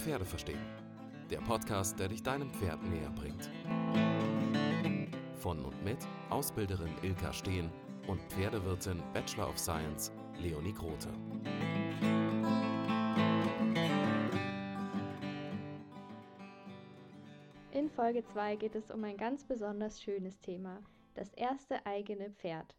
Pferde verstehen. Der Podcast, der dich deinem Pferd näher bringt. Von und mit Ausbilderin Ilka Steen und Pferdewirtin Bachelor of Science Leonie Grote. In Folge 2 geht es um ein ganz besonders schönes Thema, das erste eigene Pferd.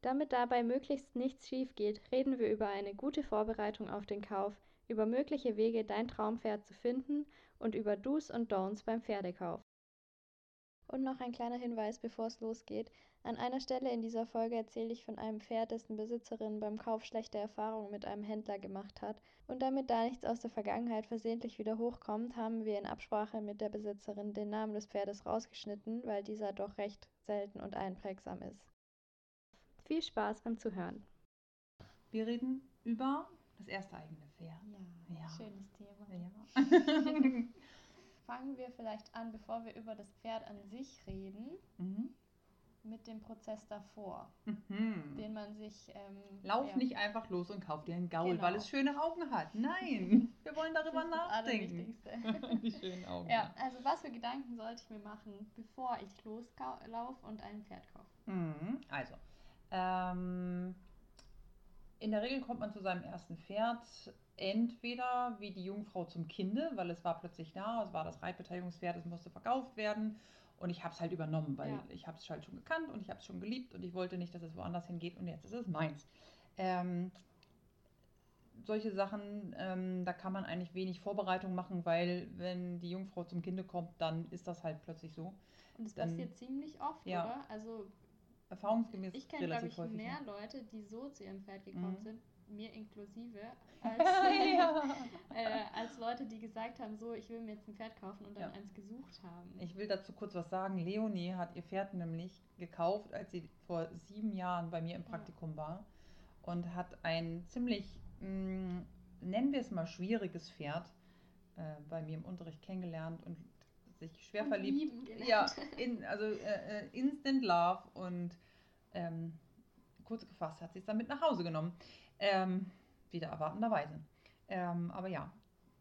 Damit dabei möglichst nichts schief geht, reden wir über eine gute Vorbereitung auf den Kauf, über mögliche Wege, dein Traumpferd zu finden und über Do's und Don'ts beim Pferdekauf. Und noch ein kleiner Hinweis, bevor es losgeht. An einer Stelle in dieser Folge erzähle ich von einem Pferd, dessen Besitzerin beim Kauf schlechte Erfahrungen mit einem Händler gemacht hat. Und damit da nichts aus der Vergangenheit versehentlich wieder hochkommt, haben wir in Absprache mit der Besitzerin den Namen des Pferdes rausgeschnitten, weil dieser doch recht selten und einprägsam ist. Viel Spaß beim Zuhören. Wir reden über das erste eigene Pferd. Ja, Ja. schönes Thema. Ja. Fangen wir vielleicht an, bevor wir über das Pferd an sich reden, mhm. mit dem Prozess davor, Mhm. den man sich. Ähm, Lauf ja, nicht einfach los und kauf dir einen Gaul, Genau. weil es schöne Augen hat. Nein, wir wollen das darüber ist das nachdenken. Allerwichtigste. Die schönen Augen. ja, also was für Gedanken sollte ich mir machen, bevor ich loslaufe und ein Pferd kaufe? Mhm. Also, ähm, in der Regel kommt man zu seinem ersten Pferd entweder wie die Jungfrau zum Kinde, weil es war plötzlich da, es war das Reitbeteiligungspferd, es musste verkauft werden und ich habe es halt übernommen, weil Ja. ich habe es halt schon gekannt und ich habe es schon geliebt und ich wollte nicht, dass es woanders hingeht und jetzt ist es meins. Ähm, solche Sachen, ähm, da kann man eigentlich wenig Vorbereitung machen, weil wenn die Jungfrau zum Kinde kommt, dann ist das halt plötzlich so. Und das Dann- passiert ziemlich oft, Ja. oder? Also Erfahrungsgemäß ich kenne, glaube ich, mehr. Leute, die so zu ihrem Pferd gekommen Mhm. sind, mir inklusive, als, ja. äh, als Leute, die gesagt haben, so, ich will mir jetzt ein Pferd kaufen und dann Ja. eins gesucht haben. Ich will dazu kurz was sagen. Leonie hat ihr Pferd nämlich gekauft, als sie vor sieben Jahren bei mir im Ja. Praktikum war und hat ein ziemlich, mh, nennen wir es mal, schwieriges Pferd äh, bei mir im Unterricht kennengelernt und sich schwer Und verliebt. lieben gelernt. Ja, in, also äh, äh, Instant Love und ähm, kurz gefasst hat sie es dann mit nach Hause genommen. Ähm, wieder erwartenderweise. Ähm, aber ja,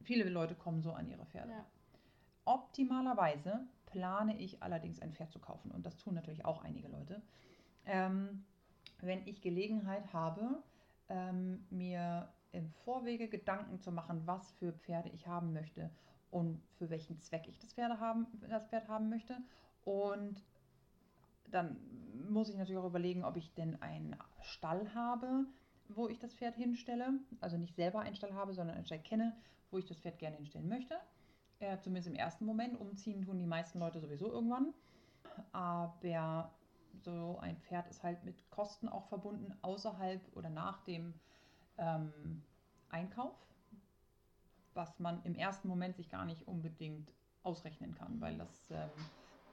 viele Leute kommen so an ihre Pferde. Ja. Optimalerweise plane ich allerdings ein Pferd zu kaufen und das tun natürlich auch einige Leute. Ähm, wenn ich Gelegenheit habe, ähm, mir im Vorwege Gedanken zu machen, was für Pferde ich haben möchte und für welchen Zweck ich das, Pferde haben, das Pferd haben möchte. Und dann muss ich natürlich auch überlegen, ob ich denn einen Stall habe, wo ich das Pferd hinstelle. Also nicht selber einen Stall habe, sondern einen Stall kenne, wo ich das Pferd gerne hinstellen möchte. Äh, zumindest im ersten Moment. Umziehen tun die meisten Leute sowieso irgendwann. Aber so ein Pferd ist halt mit Kosten auch verbunden, außerhalb oder nach dem ähm, Einkauf, was man im ersten Moment sich gar nicht unbedingt ausrechnen kann, weil das ähm,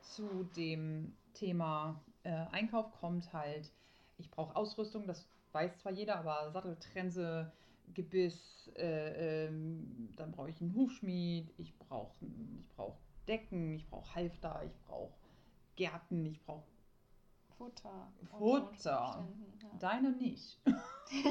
zu dem Thema äh, Einkauf kommt halt, ich brauche Ausrüstung, das weiß zwar jeder, aber Sattel, Trense, Gebiss, äh, ähm, dann brauche ich einen Hufschmied, ich brauche ich brauch Decken, ich brauche Halfter, ich brauche Gärten, ich brauche Futter. Futter. Ja. deine nicht.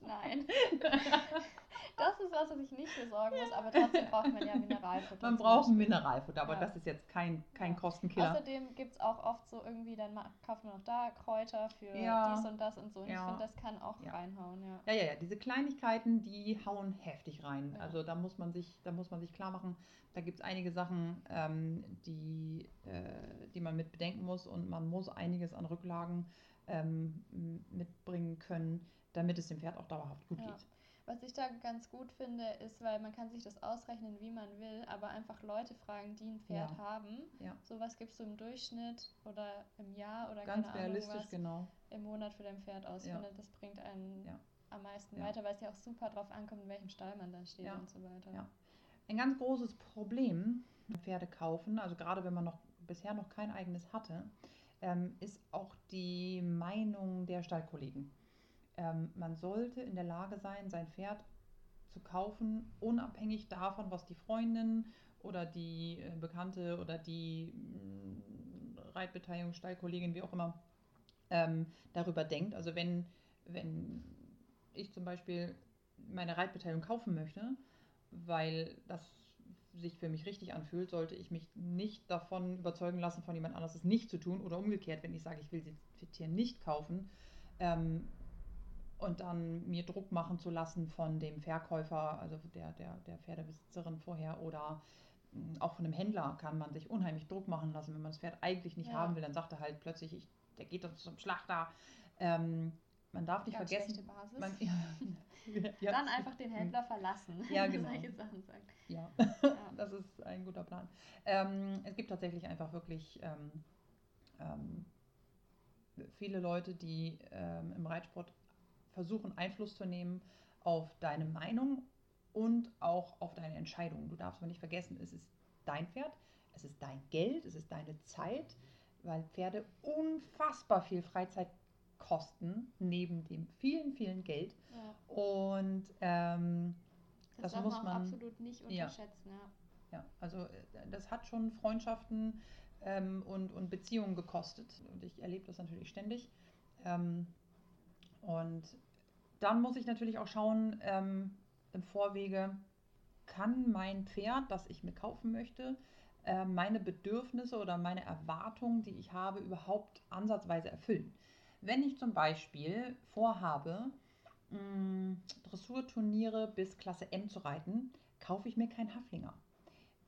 Nein. Das ist was, was ich nicht besorgen muss, aber trotzdem braucht man ja Mineralfutter. Man braucht ein. Mineralfutter, aber Ja. das ist jetzt kein, kein Ja. Kostenkiller. Außerdem gibt es auch oft so irgendwie, dann kauft man auch da Kräuter für Ja. dies und das und so. Und ich finde, das kann auch Ja. reinhauen, ja. Ja, ja, ja, diese Kleinigkeiten, die hauen heftig rein. Also da muss man sich, da muss man sich klar machen, da gibt es einige Sachen, ähm, die, äh, die man mit bedenken muss und man muss einiges an Rücklagen ähm, mitbringen können, damit es dem Pferd auch dauerhaft gut geht. Was ich da ganz gut finde, ist, weil man kann sich das ausrechnen, wie man will, aber einfach Leute fragen, die ein Pferd Ja. haben. Ja. So was gibst du im Durchschnitt oder im Jahr oder Ganz keine Ahnung realistisch, was genau. im Monat für dein Pferd aus. Ja. finde, das bringt einen Ja. am meisten weiter, weil es ja auch super drauf ankommt, in welchem Stall man dann steht und so weiter. Ein ganz großes Problem Pferde kaufen, also gerade wenn man noch bisher noch kein eigenes hatte, ähm, ist auch die Meinung der Stallkollegen. Ähm, man sollte in der Lage sein, sein Pferd zu kaufen, unabhängig davon, was die Freundin oder die äh, Bekannte oder die mh, Reitbeteiligung, Stallkollegin, wie auch immer, ähm, darüber denkt. Also wenn, wenn ich zum Beispiel meine Reitbeteiligung kaufen möchte weil das sich für mich richtig anfühlt, sollte ich mich nicht davon überzeugen lassen, von jemand anderes es nicht zu tun oder umgekehrt, wenn ich sage, ich will das Tier nicht kaufen ähm, und dann mir Druck machen zu lassen von dem Verkäufer, also der, der, der Pferdebesitzerin vorher oder mh, auch von einem Händler kann man sich unheimlich Druck machen lassen, wenn man das Pferd eigentlich nicht Ja. haben will, dann sagt er halt plötzlich, ich, der geht doch zum Schlachter. Ähm, man darf nicht Ganz vergessen, Basis. man, ja, ja, Dann einfach den Händler verlassen. Ja, genau. Solche Sachen sagen. Ja, Ja. das ist ein guter Plan. Ähm, es gibt tatsächlich einfach wirklich ähm, ähm, viele Leute, die ähm, im Reitsport versuchen, Einfluss zu nehmen auf deine Meinung und auch auf deine Entscheidung. Du darfst aber nicht vergessen, es ist dein Pferd, es ist dein Geld, es ist deine Zeit, weil Pferde unfassbar viel Freizeit kosten, neben dem vielen, vielen Geld. Ja. Und ähm, Das, Das muss man man- absolut nicht Ja. unterschätzen. Ja. Ja, also äh, das hat schon Freundschaften ähm, und, und Beziehungen gekostet. Und ich erlebe das natürlich ständig. Ähm, und dann muss ich natürlich auch schauen ähm, im Vorwege, kann mein Pferd, das ich mir kaufen möchte, äh, meine Bedürfnisse oder meine Erwartungen, die ich habe, überhaupt ansatzweise erfüllen. Wenn ich zum Beispiel vorhabe, mh, Dressurturniere bis Klasse M zu reiten, kaufe ich mir keinen Haflinger.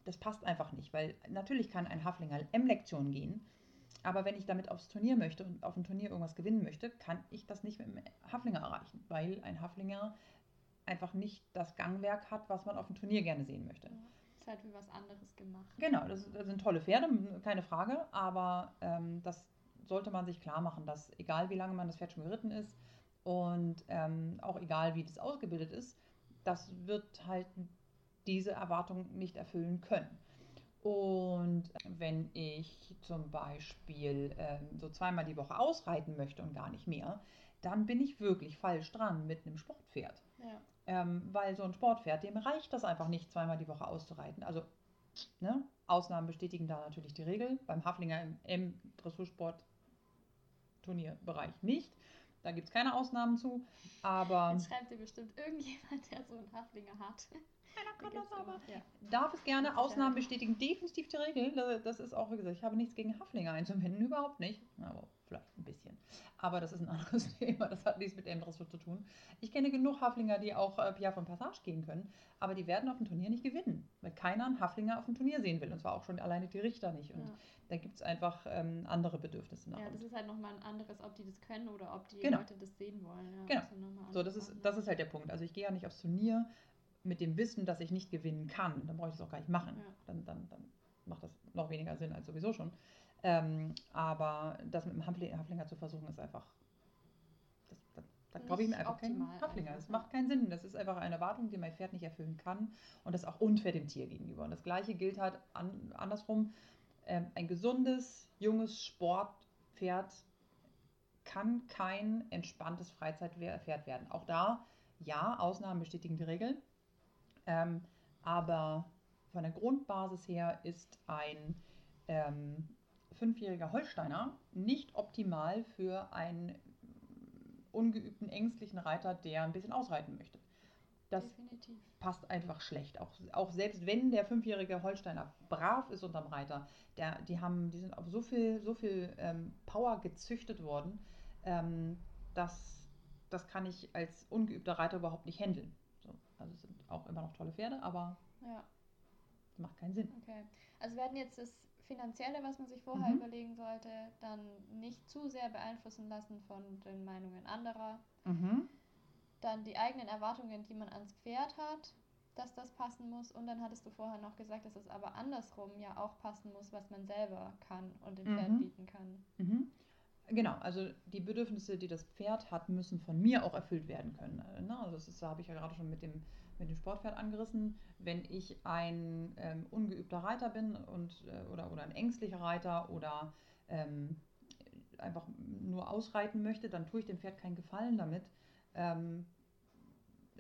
Das passt einfach nicht, weil natürlich kann ein Haflinger M-Lektion gehen, aber wenn ich damit aufs Turnier möchte und auf dem Turnier irgendwas gewinnen möchte, kann ich das nicht mit dem Haflinger erreichen, weil ein Haflinger einfach nicht das Gangwerk hat, was man auf dem Turnier gerne sehen möchte. Ja. Ist halt für was anderes gemacht. Genau, das, das sind tolle Pferde, keine Frage, aber ähm, das sollte man sich klar machen, dass egal wie lange man das Pferd schon geritten ist und ähm, auch egal wie das ausgebildet ist, das wird halt diese Erwartung nicht erfüllen können. Und wenn ich zum Beispiel ähm, so zweimal die Woche ausreiten möchte und gar nicht mehr, dann bin ich wirklich falsch dran mit einem Sportpferd. Ja. Ähm, weil so ein Sportpferd, dem reicht das einfach nicht, zweimal die Woche auszureiten. Also, ne, Ausnahmen bestätigen da natürlich die Regel. Beim Haflinger im, im Dressursport-Turnierbereich nicht. Da gibt es keine Ausnahmen zu. Aber Jetzt schreibt dir bestimmt irgendjemand, der so einen Haflinger hat. Das aber. immer- Ja. Darf es gerne. Ausnahmen bestätigen definitiv die Regel. Das- Das ist auch, wie gesagt, ich habe nichts gegen Haflinger einzuwenden, überhaupt nicht. Aber vielleicht ein bisschen. Aber das ist ein anderes Thema, das hat nichts mit dem Dressur zu tun. Ich kenne genug Haflinger, die auch äh, Piaf und Passage gehen können, aber die werden auf dem Turnier nicht gewinnen, weil keiner einen Haflinger auf dem Turnier sehen will. Und zwar auch schon alleine die Richter nicht. Und Ja. da gibt es einfach ähm, andere Bedürfnisse. nach. ja, das ist halt nochmal ein anderes, ob die das können oder ob die Genau. Leute das sehen wollen. Ja, Genau. mal So, das ist, das ist halt der Punkt. Also ich gehe ja nicht aufs Turnier mit dem Wissen, dass ich nicht gewinnen kann. Dann brauche ich das auch gar nicht machen. Ja. Dann, dann, dann macht das noch weniger Sinn als sowieso schon. Ähm, aber das mit dem Hafli- Haflinger zu versuchen, ist einfach. Das, das, da glaube ich mir einfach keinen Haflinger. Es ja. macht keinen Sinn. Das ist einfach eine Erwartung, die mein Pferd nicht erfüllen kann. Und das ist auch unfair dem Tier gegenüber. Und das Gleiche gilt halt an, andersrum. Ähm, ein gesundes, junges Sportpferd kann kein entspanntes Freizeitpferd werden. Auch da, ja, Ausnahmen bestätigen die Regel. Ähm, aber von der Grundbasis her ist ein ähm, fünfjähriger Holsteiner nicht optimal für einen ungeübten, ängstlichen Reiter, der ein bisschen ausreiten möchte. Das Definitiv. passt einfach schlecht. Auch, auch selbst wenn der fünfjährige Holsteiner brav ist unterm Reiter, der, die, haben, die sind auf so viel, so viel ähm, Power gezüchtet worden, ähm, dass das kann ich als ungeübter Reiter überhaupt nicht handeln. So, also auch immer noch tolle Pferde, aber Ja, macht keinen Sinn. okay. Also wir hatten jetzt das Finanzielle, was man sich vorher Mhm. überlegen sollte, dann nicht zu sehr beeinflussen lassen von den Meinungen anderer. Mhm. Dann die eigenen Erwartungen, die man ans Pferd hat, dass das passen muss. Und dann hattest du vorher noch gesagt, dass es aber andersrum ja auch passen muss, was man selber kann und dem Pferd Mhm. bieten kann. Mhm. Genau, also die Bedürfnisse, die das Pferd hat, müssen von mir auch erfüllt werden können. Ne? Also das ist, habe ich ja gerade schon mit dem, mit dem Sportpferd angerissen. Wenn ich ein ähm, ungeübter Reiter bin und, äh, oder, oder ein ängstlicher Reiter oder ähm, einfach nur ausreiten möchte, dann tue ich dem Pferd keinen Gefallen damit, ähm,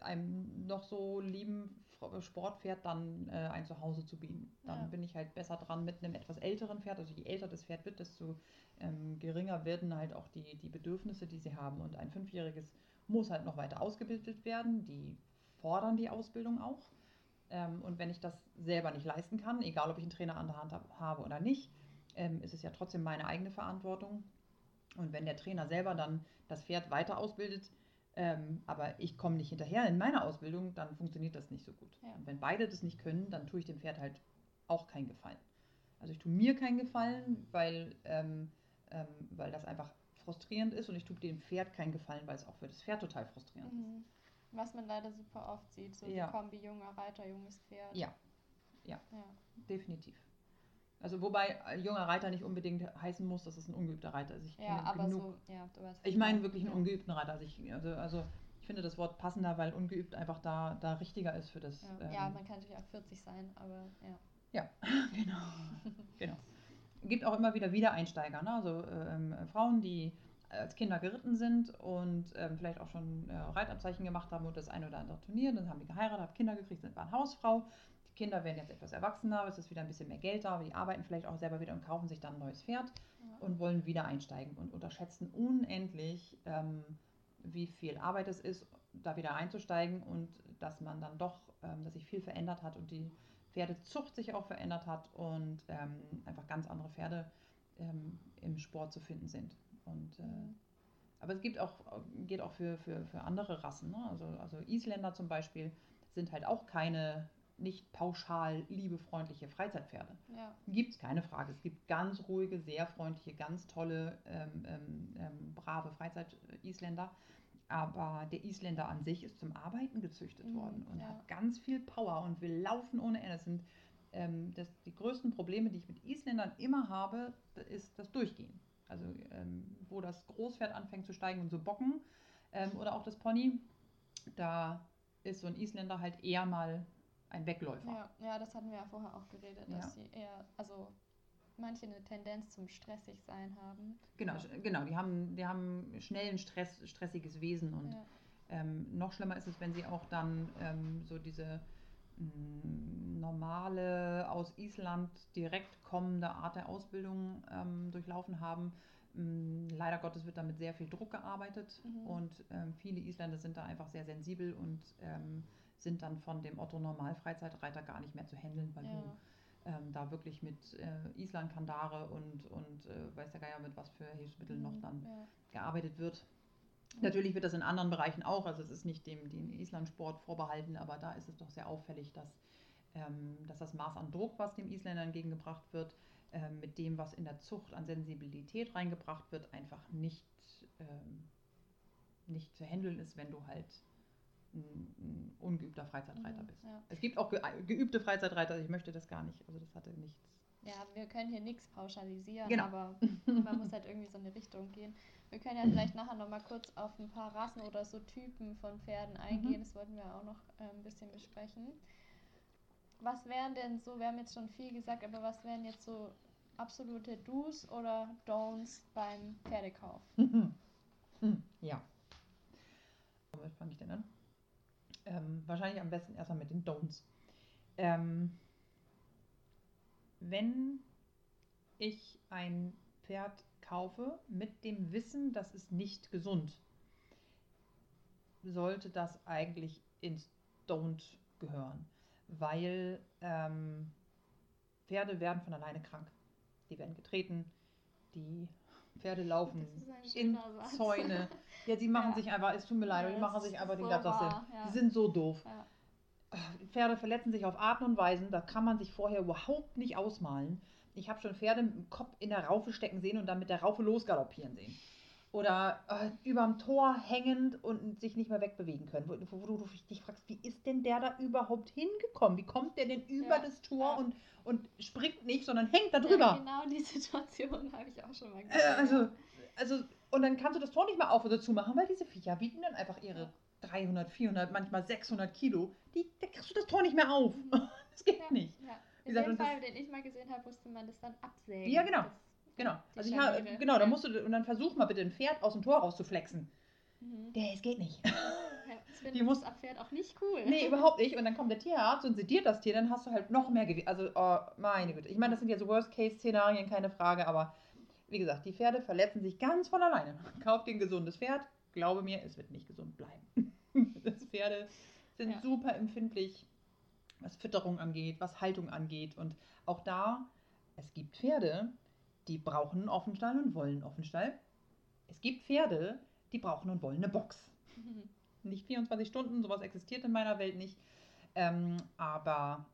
einem noch so lieben Sportpferd dann äh, ein Zuhause zu bieten. Dann Ja. bin ich halt besser dran mit einem etwas älteren Pferd. Also je älter das Pferd wird, desto ähm, geringer werden halt auch die, die Bedürfnisse, die sie haben. Und ein Fünfjähriges muss halt noch weiter ausgebildet werden. Die fordern die Ausbildung auch. Ähm, und wenn ich das selber nicht leisten kann, egal ob ich einen Trainer an der Hand hab, habe oder nicht, ähm, ist es ja trotzdem meine eigene Verantwortung. Und wenn der Trainer selber dann das Pferd weiter ausbildet, ähm, aber ich komme nicht hinterher in meiner Ausbildung, dann funktioniert das nicht so gut. Ja. Und wenn beide das nicht können, dann tue ich dem Pferd halt auch keinen Gefallen. Also ich tue mir keinen Gefallen, weil, ähm, ähm, weil das einfach frustrierend ist und ich tue dem Pferd keinen Gefallen, weil es auch für das Pferd total frustrierend ist. Was man leider super oft sieht, so Ja. die Kombi junger Reiter, junges Pferd. Ja. Ja. ja. Definitiv. Also wobei ein junger Reiter nicht unbedingt heißen muss, dass es ein ungeübter Reiter ist. Ich Ja, aber genug so, ja, du weißt. was Ich meine wirklich einen ungeübten Reiter. Also ich, also, also ich finde das Wort passender, weil ungeübt einfach da, da richtiger ist für das. Ja. ähm, ja, man kann natürlich auch 40 sein, aber ja. ja, genau. genau. Gibt auch immer wieder Wiedereinsteiger, ne? also ähm, Frauen, die als Kinder geritten sind und ähm, vielleicht auch schon äh, Reitabzeichen gemacht haben und das eine oder andere Turnier, dann haben die geheiratet, haben Kinder gekriegt, sind waren Hausfrau. Die Kinder werden jetzt etwas erwachsener, es ist wieder ein bisschen mehr Geld da, aber die arbeiten vielleicht auch selber wieder und kaufen sich dann ein neues Pferd ja. und wollen wieder einsteigen und unterschätzen unendlich, ähm, wie viel Arbeit es ist, da wieder einzusteigen und dass man dann doch, ähm, dass sich viel verändert hat und die Pferdezucht sich auch verändert hat und ähm, einfach ganz andere Pferde ähm, im Sport zu finden sind. Und, äh, Mhm. aber es gibt auch, geht auch für, für, für andere Rassen. Ne? Also, also Isländer zum Beispiel sind halt auch keine nicht pauschal liebefreundliche Freizeitpferde. ja. Gibt es keine Frage. Es gibt ganz ruhige, sehr freundliche, ganz tolle, ähm, ähm, ähm, brave Freizeit-Isländer. Aber der Isländer an sich ist zum Arbeiten gezüchtet Mhm, worden und ja. hat ganz viel Power und will laufen ohne Ende. Das sind ähm, das, die größten Probleme, die ich mit Isländern immer habe, ist das Durchgehen. Also ähm, wo das Großpferd anfängt zu steigen und zu bocken ähm, oder auch das Pony, da ist so ein Isländer halt eher mal ein Wegläufer. Ja, ja, das hatten wir ja vorher auch geredet, dass Ja. sie eher, also manche eine Tendenz zum stressig sein haben. Genau, genau. Die haben, die haben schnellen Stress, stressiges Wesen und Ja. ähm, noch schlimmer ist es, wenn sie auch dann ähm, so diese normale aus Island direkt kommende Art der Ausbildung ähm, durchlaufen haben. Leider Gottes wird da mit sehr viel Druck gearbeitet Mhm. und ähm, viele Isländer sind da einfach sehr sensibel und ähm, sind dann von dem Otto Normal Freizeitreiter gar nicht mehr zu handeln, weil Ja. du ähm, da wirklich mit äh, Islandkandare und, und äh, weiß der Geier mit was für Hilfsmitteln noch Mhm, dann Ja. gearbeitet wird. Natürlich wird das in anderen Bereichen auch, also es ist nicht dem, dem Islandsport vorbehalten, aber da ist es doch sehr auffällig, dass, ähm, dass das Maß an Druck, was dem Isländer entgegengebracht wird, ähm, mit dem, was in der Zucht an Sensibilität reingebracht wird, einfach nicht, ähm, nicht zu handeln ist, wenn du halt ein, ein ungeübter Freizeitreiter Mhm, bist. ja. Es gibt auch ge geübte Freizeitreiter, ich möchte das gar nicht, also das hatte nichts. Ja, wir können hier nichts pauschalisieren, Genau. aber man muss halt irgendwie so eine Richtung gehen. Wir können ja vielleicht nachher nochmal kurz auf ein paar Rassen oder so Typen von Pferden eingehen. Das wollten wir auch noch äh, ein bisschen besprechen. Was wären denn so, wir haben jetzt schon viel gesagt, aber was wären jetzt so absolute Do's oder Don'ts beim Pferdekauf? Hm, ja. Womit fange ich denn an? Ähm, wahrscheinlich am besten erstmal mit den Don'ts. Ähm, wenn ich ein Pferd kaufe mit dem Wissen, das ist nicht gesund, sollte das eigentlich ins Don't gehören. Weil ähm, Pferde werden von alleine krank. Die werden getreten, die Pferde laufen in Satz. Zäune. Ja, die machen Ja. sich einfach, es tut mir leid, Ja, die machen sich einfach den wahr, ja. Die sind so doof. Ja. Pferde verletzen sich auf Arten und Weisen, da kann man sich vorher überhaupt nicht ausmalen. Ich habe schon Pferde mit dem Kopf in der Raufe stecken sehen und dann mit der Raufe losgaloppieren sehen. Oder äh, überm Tor hängend und sich nicht mehr wegbewegen können. Wo, wo, wo du dich fragst, wie ist denn der da überhaupt hingekommen? Wie kommt der denn über Ja, das Tor ja. und, und springt nicht, sondern hängt da Ja, drüber? genau die Situation habe ich auch schon mal Äh, also, also, und dann kannst du das Tor nicht mehr auf oder zu machen, weil diese Viecher wiegen dann einfach ihre Ja. 300, 400, manchmal 600 Kilo. Die, da kriegst du das Tor nicht mehr auf. Mhm. Das geht Ja. nicht. Ja. In gesagt, dem und das- Fall, den ich mal gesehen habe, musste man das dann absägen. Ja, genau. Genau. Also ich habe, genau, da Ja. musst du, und dann versuch mal bitte ein Pferd aus dem Tor rauszuflexen. Mhm. Der, es geht nicht. Ja, das Die muss- das Pferd auch nicht cool. nee, überhaupt nicht. Und dann kommt der Tierarzt und sediert das Tier, dann hast du halt noch mehr Gewicht. Also, oh, meine Güte. Ich meine, das sind ja so Worst-Case-Szenarien, keine Frage, aber wie gesagt, die Pferde verletzen sich ganz von alleine. Kauf dir ein gesundes Pferd, glaube mir, es wird nicht gesund bleiben. das Pferde sind Ja. super empfindlich was Fütterung angeht, was Haltung angeht. Und auch da, es gibt Pferde, die brauchen einen Offenstall und wollen einen Offenstall. Es gibt Pferde, die brauchen und wollen eine Box. Nicht 24 Stunden, sowas existiert in meiner Welt nicht. Ähm, aber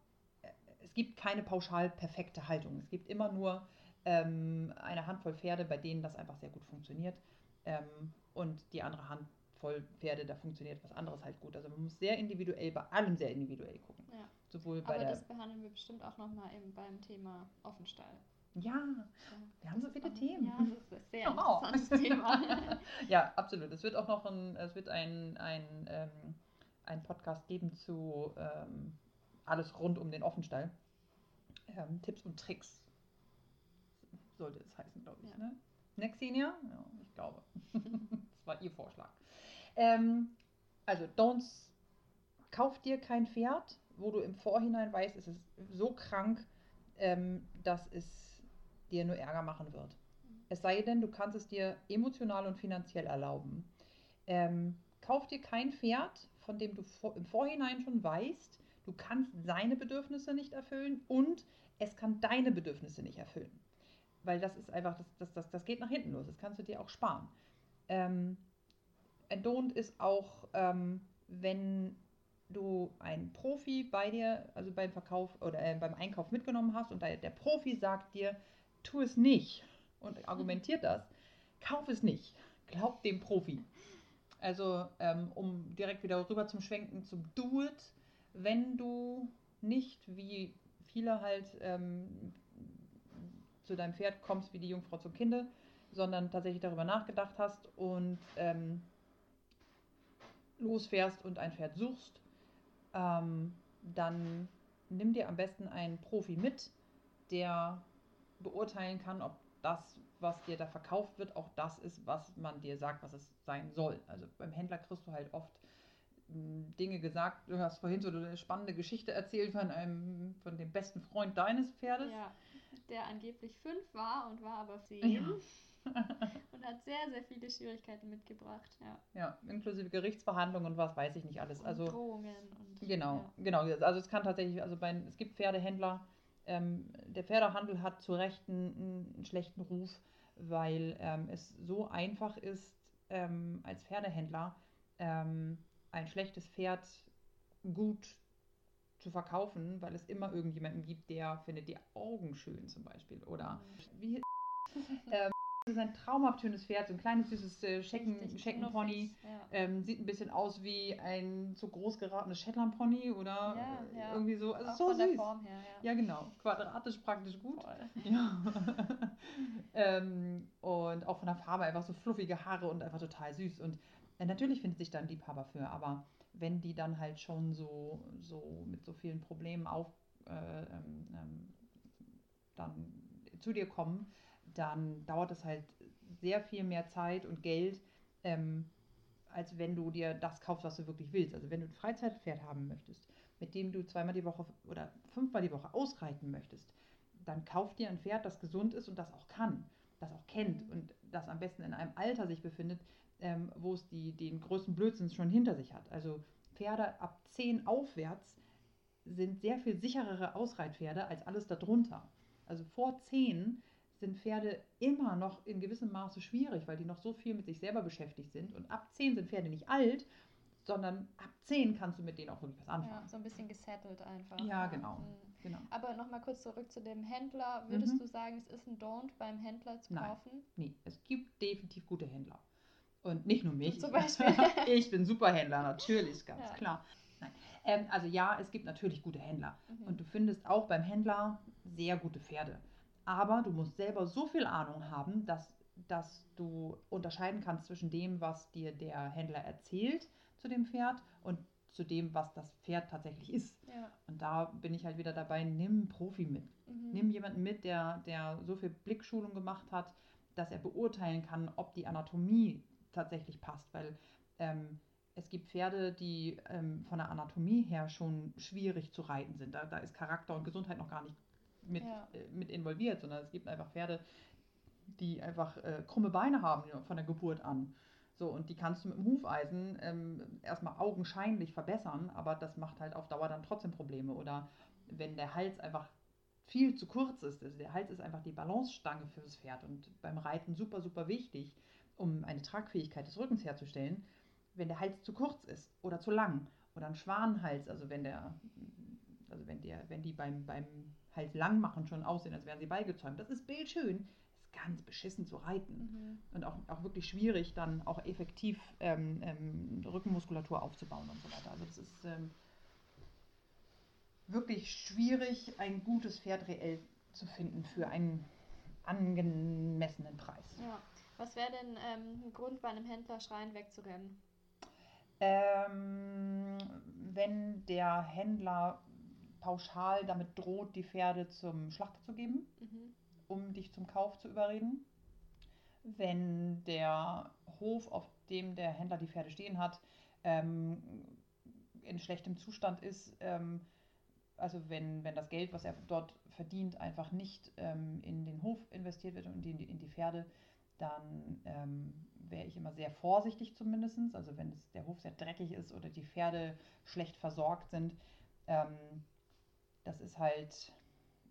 äh, es gibt keine pauschal perfekte Haltung. Es gibt immer nur ähm, eine Handvoll Pferde, bei denen das einfach sehr gut funktioniert. Ähm, und die andere Handvoll Pferde, da funktioniert was anderes halt gut. Also man muss sehr individuell, bei allem sehr individuell gucken. Ja. Sowohl bei Aber das behandeln wir bestimmt auch nochmal beim Thema Offenstall. Ja, wir haben so viele Themen. Ja, das ist sehr Wow. interessantes Thema. ja, absolut. Es wird auch noch ein, es wird ein, ein, ähm, ein Podcast geben zu ähm, alles rund um den Offenstall. Ähm, Tipps und Tricks sollte es heißen, glaube ich. Ja. Ne? Nexenia? Ja, ich glaube. das war ihr Vorschlag. Ähm, also, Don'ts. Kauf dir kein Pferd, wo du im Vorhinein weißt, es ist so krank, ähm, dass es dir nur Ärger machen wird. Es sei denn, du kannst es dir emotional und finanziell erlauben. Ähm, kauf dir kein Pferd, von dem du vor, im Vorhinein schon weißt, du kannst seine Bedürfnisse nicht erfüllen und es kann deine Bedürfnisse nicht erfüllen. Weil das ist einfach, das, das, das, das geht nach hinten los. Das kannst du dir auch sparen. Ähm, Don't ist auch, ähm, wenn du einen Profi bei dir, also beim Verkauf oder äh, beim Einkauf mitgenommen hast und der, der Profi sagt dir, tu es nicht und argumentiert das, kauf es nicht. Glaub dem Profi. Also, ähm, um direkt wieder rüber zum Schwenken zum Do It, wenn du nicht wie viele halt ähm, zu deinem Pferd kommst wie die Jungfrau zum Kinde, sondern tatsächlich darüber nachgedacht hast und ähm, losfährst und ein Pferd suchst, ähm, dann nimm dir am besten einen Profi mit, der beurteilen kann, ob das, was dir da verkauft wird, auch das ist, was man dir sagt, was es sein soll. Also beim Händler kriegst du halt oft mh, Dinge gesagt. Du hast vorhin so eine spannende Geschichte erzählt von einem, von dem besten Freund deines Pferdes. Ja, der angeblich fünf war und war aber zehn. Ja. Und hat sehr, sehr viele Schwierigkeiten mitgebracht. Ja. Ja, inklusive Gerichtsverhandlungen und was weiß ich nicht alles. Und Also Drohungen und. Genau, genau. Also es kann tatsächlich, also bei, es gibt Pferdehändler, ähm, der Pferdehandel hat zu Recht einen, einen schlechten Ruf, weil ähm, es so einfach ist, ähm, als Pferdehändler ähm, ein schlechtes Pferd gut zu verkaufen, weil es immer irgendjemanden gibt, der findet die Augen schön zum Beispiel. Oder wie ähm, das ist ein traumhaft schönes Pferd, so ein kleines süßes äh, Schecken, Scheckenpony. Ja. Ähm, sieht ein bisschen aus wie ein zu groß geratenes Shetland-Pony oder Ja, äh, ja. irgendwie so. Also Auch so von der süß. Form her, ja. Ja, genau. Quadratisch praktisch gut. Ähm, und auch von der Farbe einfach so fluffige Haare und einfach total süß. Und äh, natürlich findet sich da ein Liebhaber für, aber wenn die dann halt schon so, so mit so vielen Problemen auf äh, ähm, ähm, dann zu dir kommen, dann dauert es halt sehr viel mehr Zeit und Geld, ähm, als wenn du dir das kaufst, was du wirklich willst. Also wenn du ein Freizeitpferd haben möchtest, mit dem du zweimal die Woche oder fünfmal die Woche ausreiten möchtest, dann kauf dir ein Pferd, das gesund ist und das auch kann, das auch kennt Mhm. und das am besten in einem Alter sich befindet, ähm, wo es die, den größten Blödsinn schon hinter sich hat. Also Pferde ab 10 aufwärts sind sehr viel sicherere Ausreitpferde als alles darunter. Also vor 10 sind Pferde immer noch in gewissem Maße schwierig, weil die noch so viel mit sich selber beschäftigt sind. Und ab 10 sind Pferde nicht alt, sondern ab 10 kannst du mit denen auch wirklich was anfangen. Ja, so ein bisschen gesettelt einfach. Ja, genau. Mhm. Genau. Aber nochmal kurz zurück zu dem Händler. Würdest Mhm. du sagen, es ist ein Don't beim Händler zu Nein. kaufen? Nee, es gibt definitiv gute Händler. Und nicht nur mich. zum Beispiel. ich bin Superhändler, natürlich, ganz Ja. klar. Ähm, also ja, es gibt natürlich gute Händler. Mhm. Und du findest auch beim Händler sehr gute Pferde. Aber du musst selber so viel Ahnung haben, dass, dass du unterscheiden kannst zwischen dem, was dir der Händler erzählt zu dem Pferd und zu dem, was das Pferd tatsächlich ist. ja. Und da bin ich halt wieder dabei, nimm einen Profi mit. Mhm. Nimm jemanden mit, der, der so viel Blickschulung gemacht hat, dass er beurteilen kann, ob die Anatomie tatsächlich passt. Weil ähm, es gibt Pferde, die ähm, von der Anatomie her schon schwierig zu reiten sind. Da, da ist Charakter und Gesundheit noch gar nicht mit, Ja. äh, mit involviert, sondern es gibt einfach Pferde, die einfach äh, krumme Beine haben von der Geburt an. So, und die kannst du mit dem Hufeisen ähm, erstmal augenscheinlich verbessern, aber das macht halt auf Dauer dann trotzdem Probleme. Oder wenn der Hals einfach viel zu kurz ist. Also der Hals ist einfach die Balancestange fürs Pferd und beim Reiten super, super wichtig, um eine Tragfähigkeit des Rückens herzustellen. Wenn der Hals zu kurz ist oder zu lang oder ein Schwanenhals, also wenn der, also wenn der, wenn die beim, beim Hals lang machen schon aussehen, als wären sie beigezäumt, das ist bildschön, ist ganz beschissen zu reiten Mhm. und auch, auch wirklich schwierig, dann auch effektiv ähm, ähm, Rückenmuskulatur aufzubauen und so weiter. Also das ist ähm, wirklich schwierig, ein gutes Pferd reell zu finden für einen angemessenen Preis. Ja. Was wäre denn ähm, ein Grund, bei einem Händler schreien wegzurennen? Ähm, wenn der Händler pauschal damit droht, die Pferde zum Schlachter zu geben, Mhm. um dich zum Kauf zu überreden. Wenn der Hof, auf dem der Händler die Pferde stehen hat, ähm, in schlechtem Zustand ist, ähm, also wenn, wenn das Geld, was er dort verdient, einfach nicht ähm, in den Hof investiert wird und in die, in die Pferde, dann ähm, wäre ich immer sehr vorsichtig zumindest. Also wenn es, der Hof sehr dreckig ist oder die Pferde schlecht versorgt sind. Ähm, das ist halt,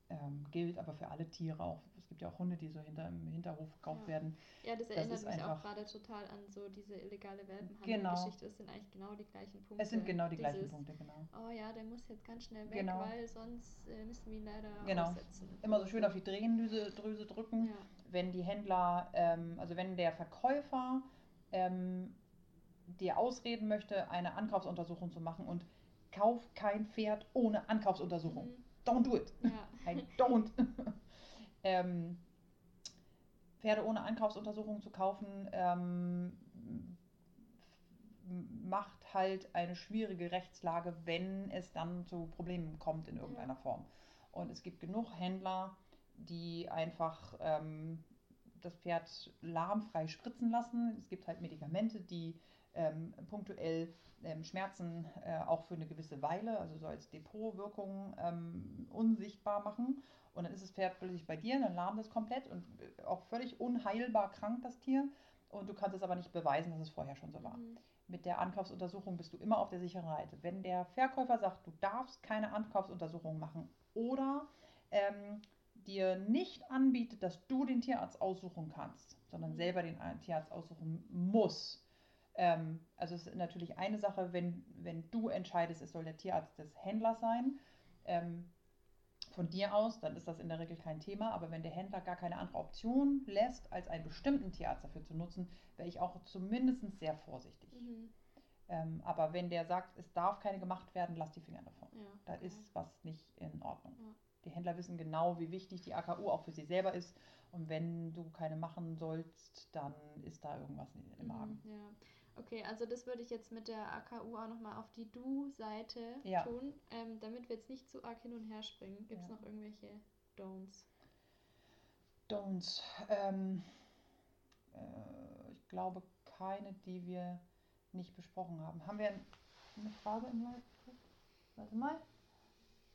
ähm, gilt aber für alle Tiere auch. Es gibt ja auch Hunde, die so hinter, im Hinterhof verkauft Ja. werden. Ja, das Das erinnert ist mich auch einfach- gerade total an so diese illegale Genau. Welpenhandel-Geschichte. Es sind eigentlich genau die gleichen Punkte. Es sind genau die gleichen Dieses, Punkte, genau. Oh ja, der muss jetzt ganz schnell weg, Genau. weil sonst äh, müssen wir ihn leider Genau. aussetzen. Immer so schön auf die Drehendrüse Drüse drücken. Ja. wenn die Händler, ähm, also wenn der Verkäufer ähm, dir ausreden möchte, eine Ankaufsuntersuchung zu machen und kauf kein Pferd ohne Ankaufsuntersuchung. Mhm. Don't do it. Ja. I don't. ähm, Pferde ohne Ankaufsuntersuchung zu kaufen, ähm, macht halt eine schwierige Rechtslage, wenn es dann zu Problemen kommt in irgendeiner Form. Und es gibt genug Händler, die einfach ähm, das Pferd lahmfrei spritzen lassen. Es gibt halt Medikamente, die ähm, punktuell ähm, Schmerzen äh, auch für eine gewisse Weile, also so als Depotwirkung ähm, unsichtbar machen. Und dann ist das Pferd plötzlich bei dir, dann lahmt es komplett und äh, auch völlig unheilbar krank, das Tier. Und du kannst es aber nicht beweisen, dass es vorher schon so war. Mhm. Mit der Ankaufsuntersuchung bist du immer auf der sicheren Seite. Wenn der Verkäufer sagt, du darfst keine Ankaufsuntersuchung machen oder ähm, dir nicht anbietet, dass du den Tierarzt aussuchen kannst, sondern Mhm. selber den Tierarzt aussuchen muss. Ähm, also es ist natürlich eine Sache, wenn, wenn du entscheidest, es soll der Tierarzt des Händlers sein, ähm, von dir aus, dann ist das in der Regel kein Thema. Aber wenn der Händler gar keine andere Option lässt, als einen bestimmten Tierarzt dafür zu nutzen, wäre ich auch zumindest sehr vorsichtig. Mhm. Ähm, aber wenn der sagt, es darf keine gemacht werden, lass die Finger davon. Ja, Da okay. ist was nicht in Ordnung. Ja. Die Händler wissen genau, wie wichtig die AKU auch für sie selber ist. Und wenn du keine machen sollst, dann ist da irgendwas im Magen. Mhm, ja. Okay, also das würde ich jetzt mit der AKU auch nochmal auf die Du-Seite Ja. tun, ähm, damit wir jetzt nicht zu arg hin und her springen. Gibt es Ja. noch irgendwelche Don'ts? Don'ts. Ähm, äh, ich glaube keine, die wir nicht besprochen haben. Haben wir eine Frage im Live? Warte mal.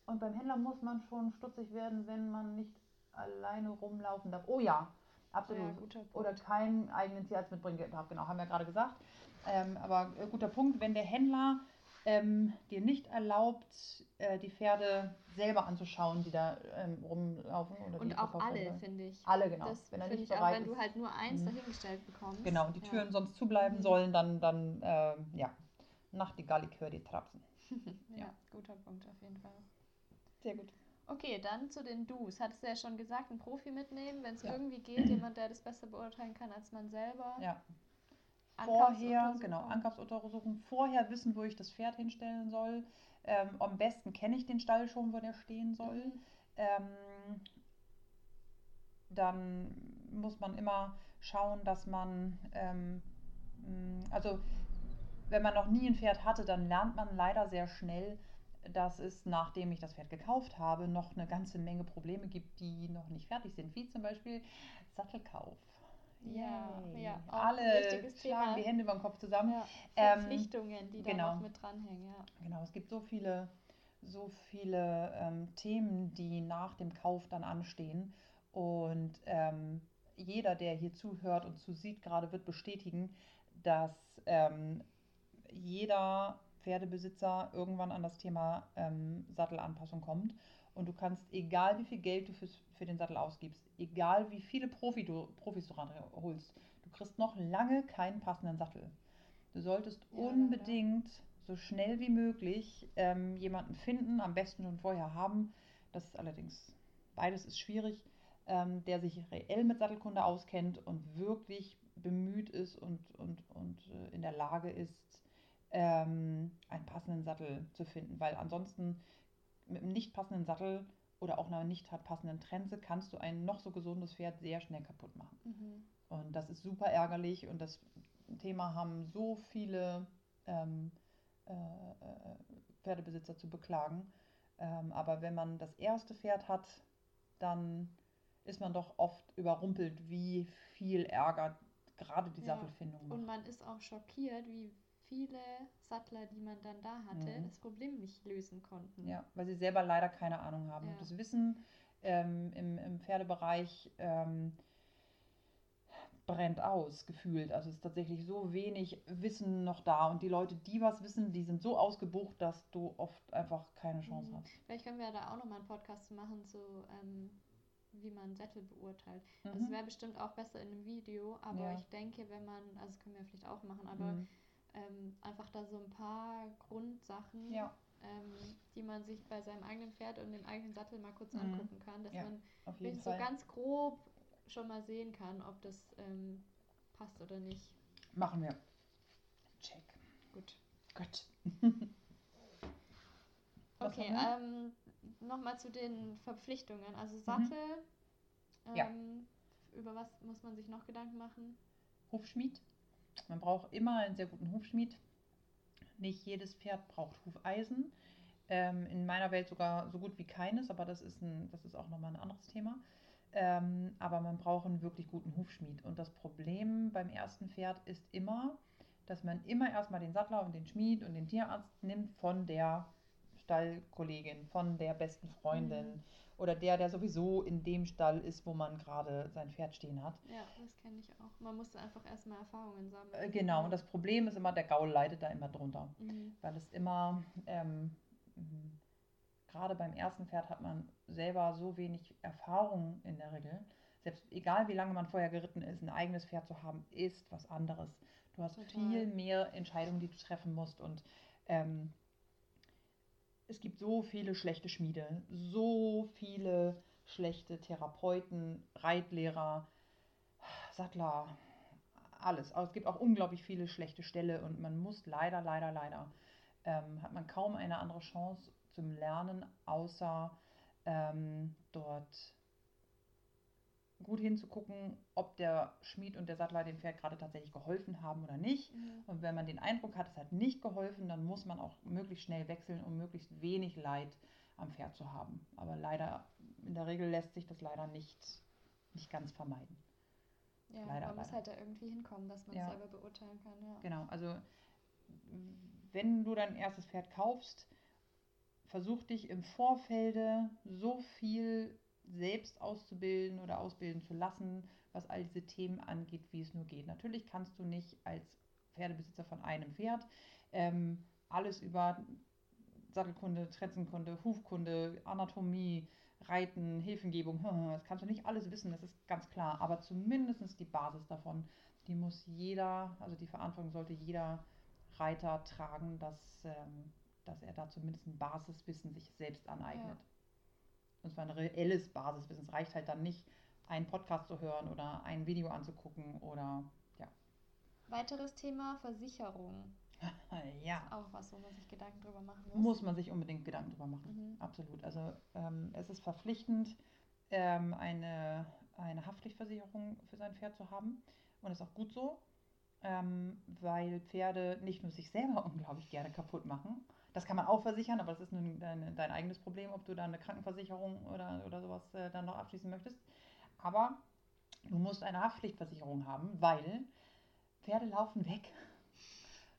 Und beim Händler muss man schon stutzig werden, wenn man nicht alleine rumlaufen darf. Oh ja, absolut. Ja. Oder keinen eigenen Tierarzt mitbringen darf. Genau, haben wir gerade gesagt. Ähm, aber äh, guter Punkt, wenn der Händler ähm, dir nicht erlaubt, äh, die Pferde selber anzuschauen, die da ähm, rumlaufen. Oder Und auch alle, finde ich. Alle, genau. Das wenn er nicht ich auch, bereit wenn du ist. halt nur eins Mhm. dahingestellt bekommst. Genau, und die Ja. Türen sonst zubleiben Mhm. sollen, dann, dann ähm, ja, Nachtigall, ich höre die Trapsen. ja, Ja. guter Punkt auf jeden Fall. Sehr gut. Okay, dann zu den Do's. Hattest du ja schon gesagt, einen Profi mitnehmen, wenn es Ja. irgendwie geht, jemand, der das besser beurteilen kann als man selber. Ja. Vorher, genau, Ankaufsuntersuchung, vorher wissen, wo ich das Pferd hinstellen soll. Ähm, am besten kenne ich den Stall schon, wo der stehen soll. Mhm. Ähm, dann muss man immer schauen, dass man, ähm, also wenn man noch nie ein Pferd hatte, dann lernt man leider sehr schnell, dass es, nachdem ich das Pferd gekauft habe, noch eine ganze Menge Probleme gibt, die noch nicht fertig sind, wie zum Beispiel Sattelkauf. Ja, ja, Alle schlagen Thema. die Hände über den Kopf zusammen. Ja, Ähm, Verpflichtungen, die da genau. noch mit dranhängen, ja. Genau, es gibt so viele, so viele ähm, Themen, die nach dem Kauf dann anstehen. Und ähm, jeder, der hier zuhört und zusieht, gerade wird bestätigen, dass ähm, jeder Pferdebesitzer irgendwann an das Thema ähm, Sattelanpassung kommt. Und du kannst, egal wie viel Geld du fürs, für den Sattel ausgibst, egal wie viele Profi du, Profis du ranholst, du kriegst noch lange keinen passenden Sattel. Du solltest Ja, unbedingt so schnell wie möglich ähm, jemanden finden, am besten schon vorher haben. Das ist allerdings, beides ist schwierig, ähm, der sich reell mit Sattelkunde auskennt und wirklich bemüht ist und, und, und äh, in der Lage ist, ähm, einen passenden Sattel zu finden. Weil ansonsten mit einem nicht passenden Sattel oder auch einer nicht passenden Trense kannst du ein noch so gesundes Pferd sehr schnell kaputt machen. Mhm. Und das ist super ärgerlich und das Thema haben so viele ähm, äh, äh, Pferdebesitzer zu beklagen. Ähm, aber wenn man das erste Pferd hat, dann ist man doch oft überrumpelt, wie viel Ärger gerade die Ja, Sattelfindung Und macht. man ist auch schockiert, wie viele Sattler, die man dann da hatte, Mhm. das Problem nicht lösen konnten. Ja, weil sie selber leider keine Ahnung haben. Ja. Und das Wissen ähm, im, im Pferdebereich ähm, brennt aus, gefühlt. Also es ist tatsächlich so wenig Wissen noch da. Und die Leute, die was wissen, die sind so ausgebucht, dass du oft einfach keine Chance Mhm. hast. Vielleicht können wir da auch nochmal einen Podcast machen, zu ähm, wie man Sättel beurteilt. Das Mhm. wäre bestimmt auch besser in einem Video, aber Ja. ich denke, wenn man, also das können wir vielleicht auch machen, aber Mhm. Ähm, einfach da so ein paar Grundsachen, Ja, ähm, die man sich bei seinem eigenen Pferd und dem eigenen Sattel mal kurz Mhm. angucken kann, dass Ja, man so ganz grob schon mal sehen kann, ob das ähm, passt oder nicht. Machen wir. Check. Gut. Gut. Okay, ähm, nochmal zu den Verpflichtungen. Also Sattel, Mhm. Ja. ähm, über was muss man sich noch Gedanken machen? Hufschmied. Man braucht immer einen sehr guten Hufschmied. Nicht jedes Pferd braucht Hufeisen. Ähm, in meiner Welt sogar so gut wie keines, aber das ist, ein, das ist auch nochmal ein anderes Thema. Ähm, aber man braucht einen wirklich guten Hufschmied. Und das Problem beim ersten Pferd ist immer, dass man immer erstmal den Sattler und den Schmied und den Tierarzt nimmt von der Stallkollegin, von der besten Freundin Mhm. Oder der, der sowieso in dem Stall ist, wo man gerade sein Pferd stehen hat. Ja, das kenne ich auch. Man muss einfach erstmal Erfahrungen sammeln. Äh, Genau, und das Problem ist immer, der Gaul leidet da immer drunter, Mhm. weil es immer, ähm, mh, gerade beim ersten Pferd hat man selber so wenig Erfahrung in der Regel. Selbst egal wie lange man vorher geritten ist, ein eigenes Pferd zu haben, ist was anderes. Du hast Total. viel mehr Entscheidungen, die du treffen musst und ähm, es gibt so viele schlechte Schmiede, so viele schlechte Therapeuten, Reitlehrer, Sattler, alles. Aber es gibt auch unglaublich viele schlechte Ställe und man muss leider, leider, leider, ähm, hat man kaum eine andere Chance zum Lernen, außer ähm, dort gut hinzugucken, ob der Schmied und der Sattler dem Pferd gerade tatsächlich geholfen haben oder nicht. Mhm. Und wenn man den Eindruck hat, es hat nicht geholfen, dann muss man auch möglichst schnell wechseln, um möglichst wenig Leid am Pferd zu haben. Aber leider, in der Regel lässt sich das leider nicht, nicht ganz vermeiden. Ja, Leider, man muss leider. halt da irgendwie hinkommen, dass man es Ja. selber beurteilen kann. Ja. Genau, also wenn du dein erstes Pferd kaufst, versuch dich im Vorfelde so viel selbst auszubilden oder ausbilden zu lassen, was all diese Themen angeht, wie es nur geht. Natürlich kannst du nicht als Pferdebesitzer von einem Pferd ähm, alles über Sattelkunde, Trenzenkunde, Hufkunde, Anatomie, Reiten, Hilfengebung, das kannst du nicht alles wissen, das ist ganz klar. Aber zumindest die Basis davon, die muss jeder, also die Verantwortung sollte jeder Reiter tragen, dass, ähm, dass er da zumindest ein Basiswissen sich selbst aneignet. Und zwar ein reelles Basiswissen. Es reicht halt dann nicht, einen Podcast zu hören oder ein Video anzugucken oder ja. Weiteres Thema Versicherung. ja. Auch was, wo man sich Gedanken drüber machen muss. Muss man sich unbedingt Gedanken drüber machen. Mhm. Absolut. Also ähm, es ist verpflichtend, ähm, eine, eine Haftpflichtversicherung für sein Pferd zu haben. Und ist auch gut so, ähm, weil Pferde nicht nur sich selber unglaublich gerne kaputt machen. Das kann man auch versichern, aber das ist nun dein, dein eigenes Problem, ob du da eine Krankenversicherung oder, oder sowas äh, dann noch abschließen möchtest. Aber du musst eine Haftpflichtversicherung haben, weil Pferde laufen weg.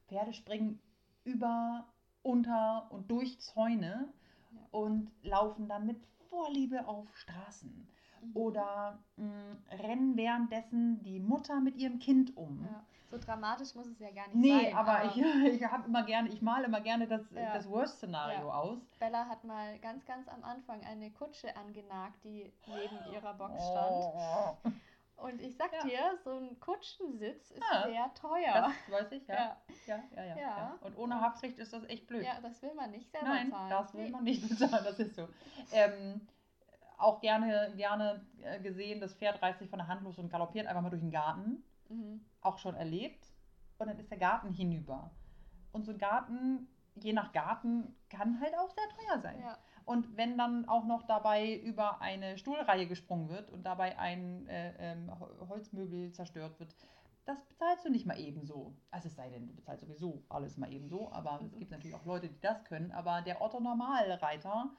Pferde springen über, unter und durch Zäune Ja. und laufen dann mit Vorliebe auf Straßen. Mhm. Oder mh, rennen währenddessen die Mutter mit ihrem Kind um. Ja. So dramatisch muss es ja gar nicht Nee, sein. aber, ich, ich habe immer gerne, ich male immer gerne das, Ja. das Worst-Szenario Ja. aus. Bella hat mal ganz, ganz am Anfang eine Kutsche angenagt, die neben ihrer Box stand. Oh, Und ich sag Ja. dir, so ein Kutschensitz ist Ah, sehr teuer. das weiß ich, ja. ja. Ja, ja, ja. ja. Ja. Und ohne Haftpflicht ist das echt blöd. ja, das will man nicht selber Nein, zahlen. das will Nee. man nicht bezahlen, das ist so. Ähm, auch gerne, gerne äh, gesehen, das Pferd reißt sich von der Hand los und galoppiert einfach mal durch den Garten. Mhm. Auch schon erlebt. Und dann ist der Garten hinüber. Und so ein Garten, je nach Garten, kann halt auch sehr teuer sein. Ja. Und wenn dann auch noch dabei über eine Stuhlreihe gesprungen wird und dabei ein äh, ähm, Hol- Holzmöbel zerstört wird, das bezahlst du nicht mal ebenso. Also es sei denn, du bezahlst sowieso alles mal ebenso, aber es Mhm. gibt natürlich auch Leute, die das können, aber der Otto Normalreiter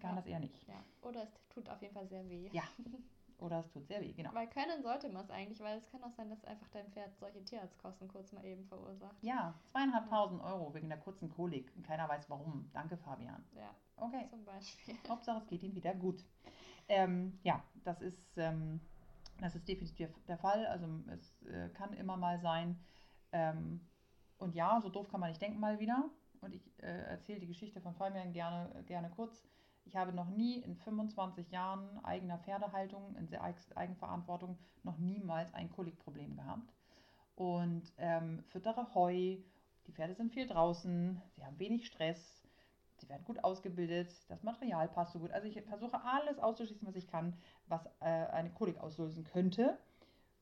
kann Ja. das eher nicht. ja. Oder es tut auf jeden Fall sehr weh. Ja. Oder es tut sehr weh, genau. Weil können sollte man es eigentlich, weil es kann auch sein, dass einfach dein Pferd solche Tierarztkosten kurz mal eben verursacht. Ja, zweieinhalbtausend Euro wegen der kurzen Kolik. Und keiner weiß warum. Danke, Fabian. Ja, Okay. zum Beispiel. Hauptsache, es geht ihm wieder gut. Ähm, ja, das ist, ähm, das ist definitiv der Fall. Also es äh, kann immer mal sein. Ähm, und ja, so doof kann man nicht denken mal wieder. Und ich äh, erzähle die Geschichte von Fabian gerne, gerne kurz. Ich habe noch nie in 25 Jahren eigener Pferdehaltung, in Eig- Eigenverantwortung, noch niemals ein Kolikproblem gehabt. Und ähm, füttere Heu, die Pferde sind viel draußen, sie haben wenig Stress, sie werden gut ausgebildet, das Material passt so gut. Also ich versuche alles auszuschließen, was ich kann, was äh, eine Kolik auslösen könnte.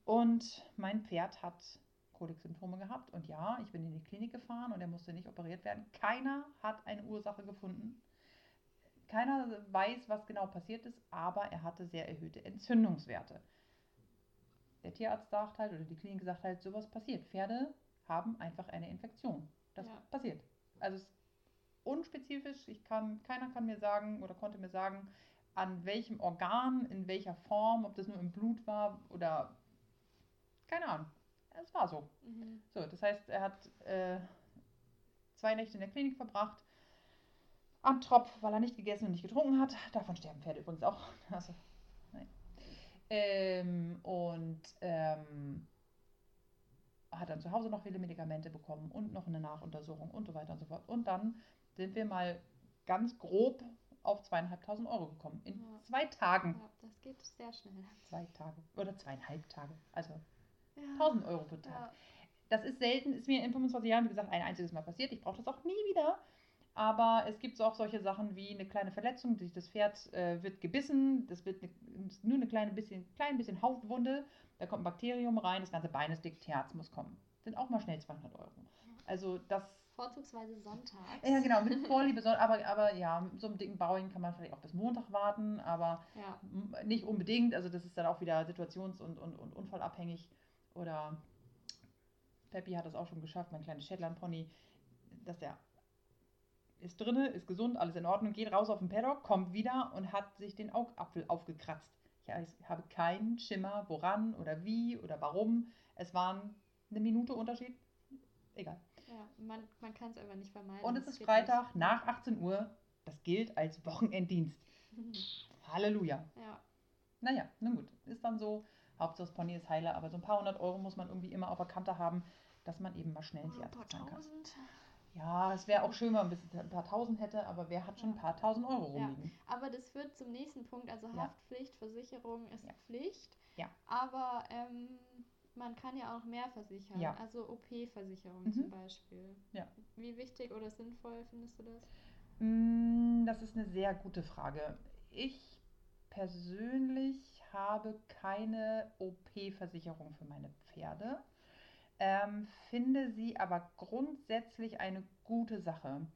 Und mein Pferd hat Koliksymptome gehabt. Und ja, ich bin in die Klinik gefahren und er musste nicht operiert werden. Keiner hat eine Ursache gefunden. Keiner weiß, was genau passiert ist, aber er hatte sehr erhöhte Entzündungswerte. Der Tierarzt sagt halt, oder die Klinik sagt halt, sowas passiert. Pferde haben einfach eine Infektion. Das Ja. passiert. Also es ist unspezifisch. Ich kann, keiner kann mir sagen oder konnte mir sagen, an welchem Organ, in welcher Form, ob das nur im Blut war oder keine Ahnung. Es war so. Mhm. So, das heißt, er hat äh, zwei Nächte in der Klinik verbracht. Am Tropf, weil er nicht gegessen und nicht getrunken hat. Davon sterben Pferde übrigens auch. Also. Ähm, und ähm, hat dann zu Hause noch viele Medikamente bekommen und noch eine Nachuntersuchung und so weiter und so fort. Und dann sind wir mal ganz grob auf zweieinhalbtausend Euro gekommen. In Ja. zwei Tagen. Ja, das geht sehr schnell. Zwei Tage. Oder zweieinhalb Tage. Also Ja. 1000 Euro pro Tag. Das ist selten, ist mir in 25 Jahren, wie gesagt, ein einziges Mal passiert. Ich brauche das auch nie wieder. Aber es gibt auch solche Sachen wie eine kleine Verletzung. Das Pferd äh, wird gebissen, das wird eine, nur eine kleine bisschen, klein bisschen Hautwunde. Da kommt ein Bakterium rein, das ganze Bein ist dick, Herz muss kommen. Sind auch mal schnell 200 Euro. Also das, Vorzugsweise sonntags. ja genau, mit Vorliebe, aber, aber ja, mit so einem dicken Bauing kann man vielleicht auch bis Montag warten, aber Ja. Nicht unbedingt, also das ist dann auch wieder situations- und, und, und unfallabhängig. Oder Peppi hat das auch schon geschafft, mein kleines Shetland-Pony, dass der ist drinne, ist gesund, alles in Ordnung, geht raus auf den Paddock, kommt wieder und hat sich den Augapfel aufgekratzt. Ja, ich habe keinen Schimmer, woran oder wie oder warum. Es waren eine Minute Unterschied. Egal. Ja, man, man kann es einfach nicht vermeiden. Und es ist Freitag nach 18 Uhr. Das gilt als Wochenenddienst. nicht. Halleluja. ja, Naja, nun gut, ist dann so. Hauptsache das Pony ist heile, aber so ein paar hundert Euro muss man irgendwie immer auf der Kante haben, dass man eben mal schnell paar bezahlen kann. Ja, es wäre auch schön, wenn man ein, paar tausend hätte, aber wer hat schon ein paar tausend Euro Ja. rumliegen? Aber das führt zum nächsten Punkt. Also Ja. Haftpflicht, Versicherung ist Ja. Pflicht. Ja. Aber ähm, man kann ja auch mehr versichern. Ja. Also OP-Versicherung Mhm. zum Beispiel. Ja. Wie wichtig oder sinnvoll findest du das? Mm, Das ist eine sehr gute Frage. Ich persönlich habe keine OP-Versicherung für meine Pferde, ähm, finde sie aber grundsätzlich eine gute Sache.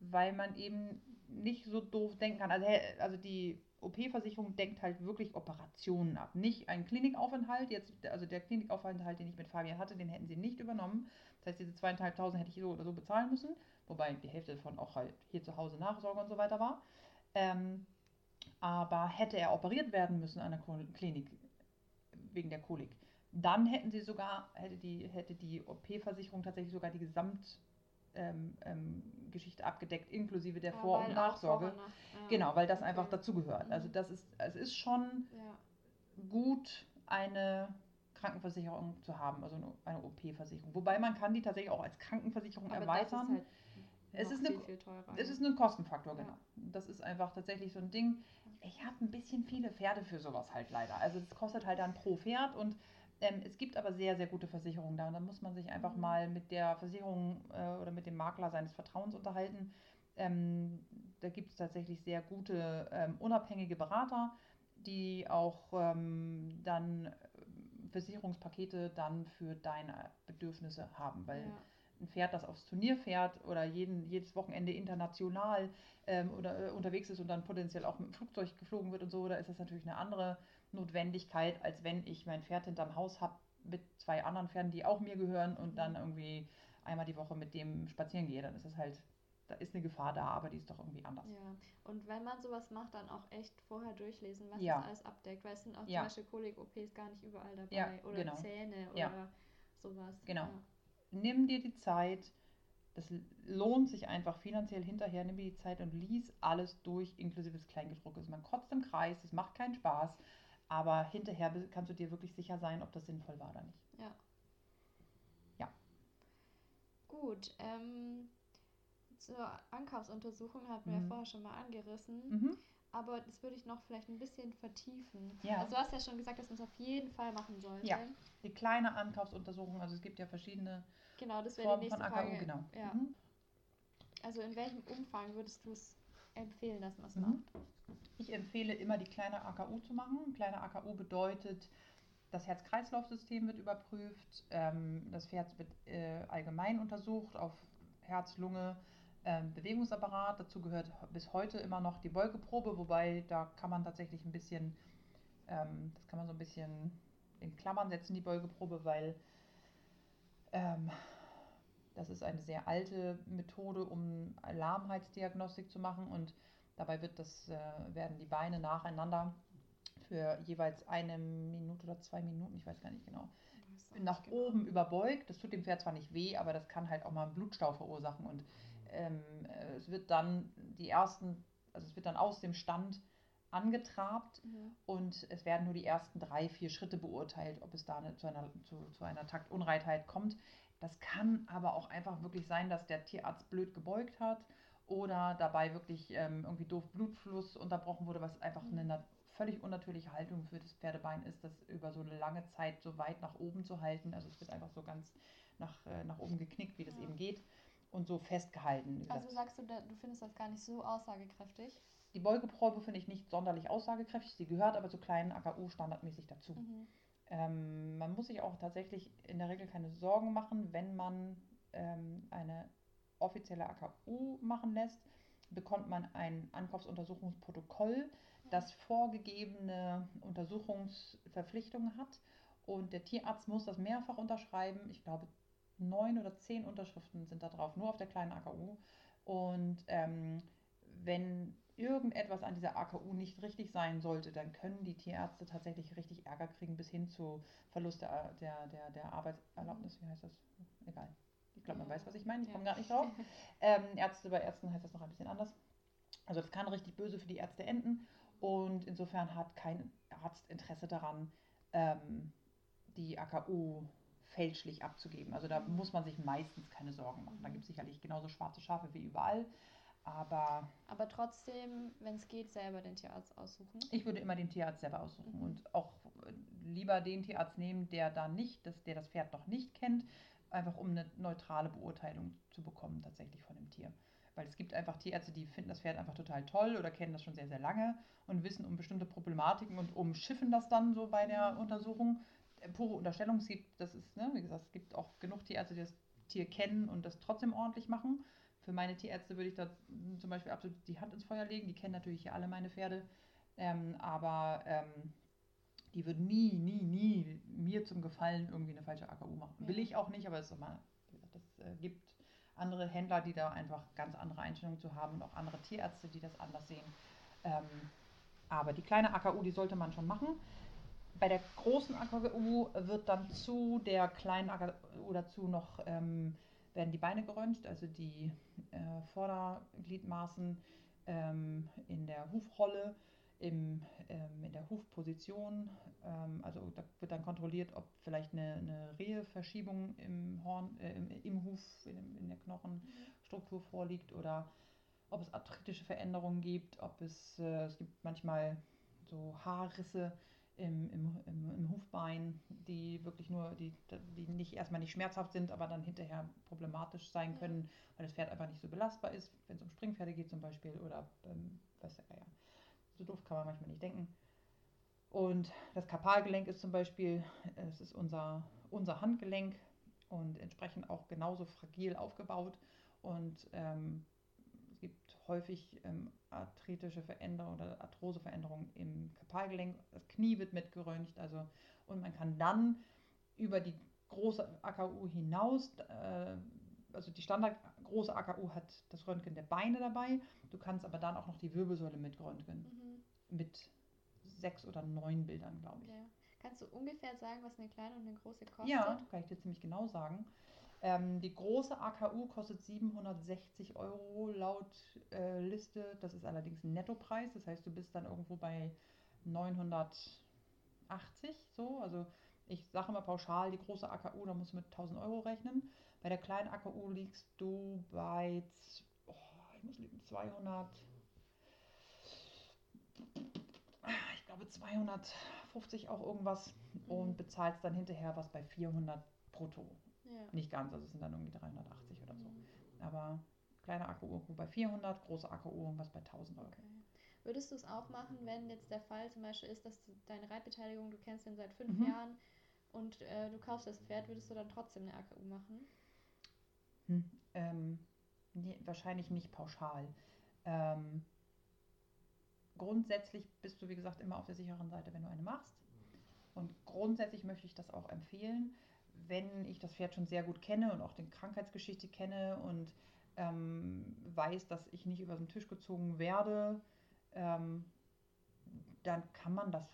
weil man eben nicht so doof denken kann. Also, also die OP-Versicherung denkt halt wirklich Operationen ab, nicht einen Klinikaufenthalt. Jetzt, also der Klinikaufenthalt, den ich mit Fabian hatte, den hätten sie nicht übernommen. Das heißt, diese zweieinhalbtausend hätte ich so oder so bezahlen müssen, wobei die Hälfte davon auch halt hier zu Hause Nachsorge und so weiter war. Ähm, aber hätte er operiert werden müssen an der Klinik wegen der Kolik, dann hätten sie sogar, hätte die, hätte die OP-Versicherung tatsächlich sogar die Gesamt ähm, ähm, Geschichte abgedeckt, inklusive der Ja, Vor- und Nachsorge. Vor- und Nach- ja. Genau, weil das einfach Okay. dazugehört. Also Mhm. das ist, es ist schon Ja. gut, eine Krankenversicherung zu haben, also eine, eine OP-Versicherung. Wobei man kann die tatsächlich auch als Krankenversicherung Aber erweitern. ist halt Es ist eine- viel, viel teurer. Es ist ein Kostenfaktor, genau. Das ist einfach tatsächlich so ein Ding. Ich habe ein bisschen viele Pferde für sowas halt leider. Also es kostet halt dann pro Pferd und ähm, es gibt aber sehr, sehr gute Versicherungen da. Und da muss man sich einfach Mhm. mal mit der Versicherung äh, oder mit dem Makler seines Vertrauens unterhalten. Ähm, da gibt es tatsächlich sehr gute ähm, unabhängige Berater, die auch ähm, dann äh, Versicherungspakete dann für deine Bedürfnisse haben. Weil ja. ein Pferd, das aufs Turnier fährt oder jeden, jedes Wochenende international ähm, oder äh, unterwegs ist und dann potenziell auch mit dem Flugzeug geflogen wird und so, da ist das natürlich eine andere Notwendigkeit, als wenn ich mein Pferd hinterm Haus habe mit zwei anderen Pferden, die auch mir gehören und dann irgendwie einmal die Woche mit dem spazieren gehe. Dann ist es halt, da ist eine Gefahr da, aber die ist doch irgendwie anders. Ja, und wenn man sowas macht, dann auch echt vorher durchlesen, was Ja. das alles abdeckt, weil es sind auch Ja. zum Beispiel Kolik-OPs gar nicht überall dabei Ja, oder genau. Zähne oder sowas. Genau. Nimm dir die Zeit. Das lohnt sich einfach finanziell hinterher. Nimm dir die Zeit und lies alles durch, inklusive des Kleingedruckes. Man kotzt im Kreis, es macht keinen Spaß, aber hinterher kannst du dir wirklich sicher sein, ob das sinnvoll war oder nicht. Ja. Ja. Gut, ähm, zur Ankaufsuntersuchung hatten wir Mhm. vorher schon mal angerissen, Mhm. aber das würde ich noch vielleicht ein bisschen vertiefen. Ja. Also du hast ja schon gesagt, dass man es auf jeden Fall machen sollte. Ja. Die kleine Ankaufsuntersuchung, also es gibt ja verschiedene Genau, das wäre Formen die von nächste AKU, Frage. genau. Ja. Mhm. Also in welchem Umfang würdest du es empfehlen, dass man es Mhm. macht? Ich empfehle immer die kleine AKU zu machen. Kleine AKU bedeutet, das Herz-Kreislauf-System wird überprüft, ähm, das Pferd wird äh, allgemein untersucht auf Herz, Lunge, ähm, Bewegungsapparat. Dazu gehört bis heute immer noch die Beugeprobe, wobei da kann man tatsächlich ein bisschen, ähm, das kann man so ein bisschen in Klammern setzen, die Beugeprobe, weil das ist eine sehr alte Methode, um Lahmheitsdiagnostik zu machen und dabei wird das, äh, werden die Beine nacheinander für jeweils eine Minute oder zwei Minuten, ich weiß gar nicht genau, auch nicht nach genau. oben überbeugt. Das tut dem Pferd zwar nicht weh, aber das kann halt auch mal einen Blutstau verursachen. Und ähm, äh, es wird dann die ersten, also es wird dann aus dem Stand angetrabt Mhm. und es werden nur die ersten drei, vier Schritte beurteilt, ob es da eine, zu, einer, zu, zu einer Taktunreitheit kommt. Das kann aber auch einfach wirklich sein, dass der Tierarzt blöd gebeugt hat oder dabei wirklich ähm, irgendwie doof Blutfluss unterbrochen wurde, was einfach Mhm. eine nat- völlig unnatürliche Haltung für das Pferdebein ist, das über so eine lange Zeit so weit nach oben zu halten. Also es wird einfach so ganz nach, äh, nach oben geknickt, wie das Ja. eben geht und so festgehalten. Also sagst du, du findest das gar nicht so aussagekräftig? die Beugeprobe finde ich nicht sonderlich aussagekräftig, sie gehört aber zu kleinen AKU standardmäßig dazu. Mhm. Ähm, man muss sich auch tatsächlich in der Regel keine Sorgen machen, wenn man ähm, eine offizielle AKU machen lässt, bekommt man ein Ankaufsuntersuchungsprotokoll, das vorgegebene Untersuchungsverpflichtungen hat und der Tierarzt muss das mehrfach unterschreiben. Ich glaube, neun oder zehn Unterschriften sind da drauf, nur auf der kleinen AKU. Und ähm, wenn irgendetwas an dieser AKU nicht richtig sein sollte, dann können die Tierärzte tatsächlich richtig Ärger kriegen, bis hin zu Verlust der, der, der, der Arbeitserlaubnis. Wie heißt das? Egal. Ich glaube, man weiß, was ich meine. Ich Ja. komme gar nicht drauf. Ähm, Ärzte bei Ärzten heißt das noch ein bisschen anders. Also das kann richtig böse für die Ärzte enden. Und insofern hat kein Arzt Interesse daran, ähm, die AKU fälschlich abzugeben. Also da Mhm. muss man sich meistens keine Sorgen machen. Da Mhm. gibt es sicherlich genauso schwarze Schafe wie überall. Aber Aber trotzdem, wenn es geht, selber den Tierarzt aussuchen. ich würde immer den Tierarzt selber aussuchen Mhm. und auch äh, lieber den Tierarzt nehmen, der da nicht, das, der das Pferd noch nicht kennt, einfach um eine neutrale Beurteilung zu bekommen tatsächlich von dem Tier. Weil es gibt einfach Tierärzte, die finden das Pferd einfach total toll oder kennen das schon sehr, sehr lange und wissen um bestimmte Problematiken und umschiffen das dann so bei der Mhm. Untersuchung. Äh, Pure Unterstellung, es gibt, das ist, ne, wie gesagt, es gibt auch genug Tierärzte, die das Tier kennen und das trotzdem ordentlich machen. Für meine Tierärzte würde ich da zum Beispiel absolut die Hand ins Feuer legen. Die kennen natürlich hier alle meine Pferde. Ähm, aber ähm, die würden nie, nie, nie mir zum Gefallen irgendwie eine falsche AKU machen. Will Ja. ich auch nicht, aber es ist immer, wie gesagt, äh, gibt andere Händler, die da einfach ganz andere Einstellungen zu haben und auch andere Tierärzte, die das anders sehen. Ähm, aber die kleine AKU, die sollte man schon machen. Bei der großen AKU wird dann zu der kleinen AKU dazu noch ähm, werden die Beine geröntgt, also die äh, Vordergliedmaßen ähm, in der Hufrolle, im, ähm, in der Hufposition. Ähm, also da wird dann kontrolliert, ob vielleicht eine, eine Reheverschiebung im Horn, äh, im, im, Huf, in, in der Knochenstruktur vorliegt oder ob es arthritische Veränderungen gibt, ob es, äh, es gibt manchmal so Haarrisse im, im, im, im, Hufbein, die wirklich nur, die, die nicht erstmal nicht schmerzhaft sind, aber dann hinterher problematisch sein können, weil das Pferd einfach nicht so belastbar ist, wenn es um Springpferde geht zum Beispiel oder ähm, weiß der Geier. So doof kann man manchmal nicht denken. Und das Karpalgelenk ist zum Beispiel, es ist unser, unser Handgelenk und entsprechend auch genauso fragil aufgebaut. Und ähm, es gibt häufig ähm, arthritische Veränderungen oder Arthroseveränderungen im Karpalgelenk. Das Knie wird mitgeröntgt. Also, und man kann dann über die große AKU hinaus, äh, also die Standard große AKU hat das Röntgen der Beine dabei. Du kannst aber dann auch noch die Wirbelsäule mitröntgen. Mhm. Mit sechs oder neun Bildern, glaube ich. Ja. Kannst du ungefähr sagen, was eine kleine und eine große kostet? Ja, kann ich dir ziemlich genau sagen. Ähm, die große AKU kostet 760 Euro laut äh, Liste. Das ist allerdings ein Nettopreis. Das heißt, du bist dann irgendwo bei 980 so. Also ich sage immer pauschal, die große AKU, da musst du mit 1000 Euro rechnen. Bei der kleinen AKU liegst du bei, oh, ich muss liegen, 200, ich glaube 250 auch irgendwas mhm. und bezahlst dann hinterher was bei 400 brutto. Ja. Nicht ganz, also es sind dann irgendwie 380 oder so. Mhm. Aber kleine Akku bei 400, große Akku irgendwas bei 1000 Euro. Okay. Würdest du es auch machen, wenn jetzt der Fall zum Beispiel ist, dass du deine Reitbeteiligung, du kennst den seit fünf mhm. Jahren und äh, du kaufst das Pferd, würdest du dann trotzdem eine AKU machen? Hm, ähm, nee, wahrscheinlich nicht pauschal. Ähm, grundsätzlich bist du, wie gesagt, immer auf der sicheren Seite, wenn du eine machst. Und grundsätzlich möchte ich das auch empfehlen wenn ich das Pferd schon sehr gut kenne und auch die Krankheitsgeschichte kenne und ähm, weiß, dass ich nicht über den Tisch gezogen werde, ähm, dann kann man das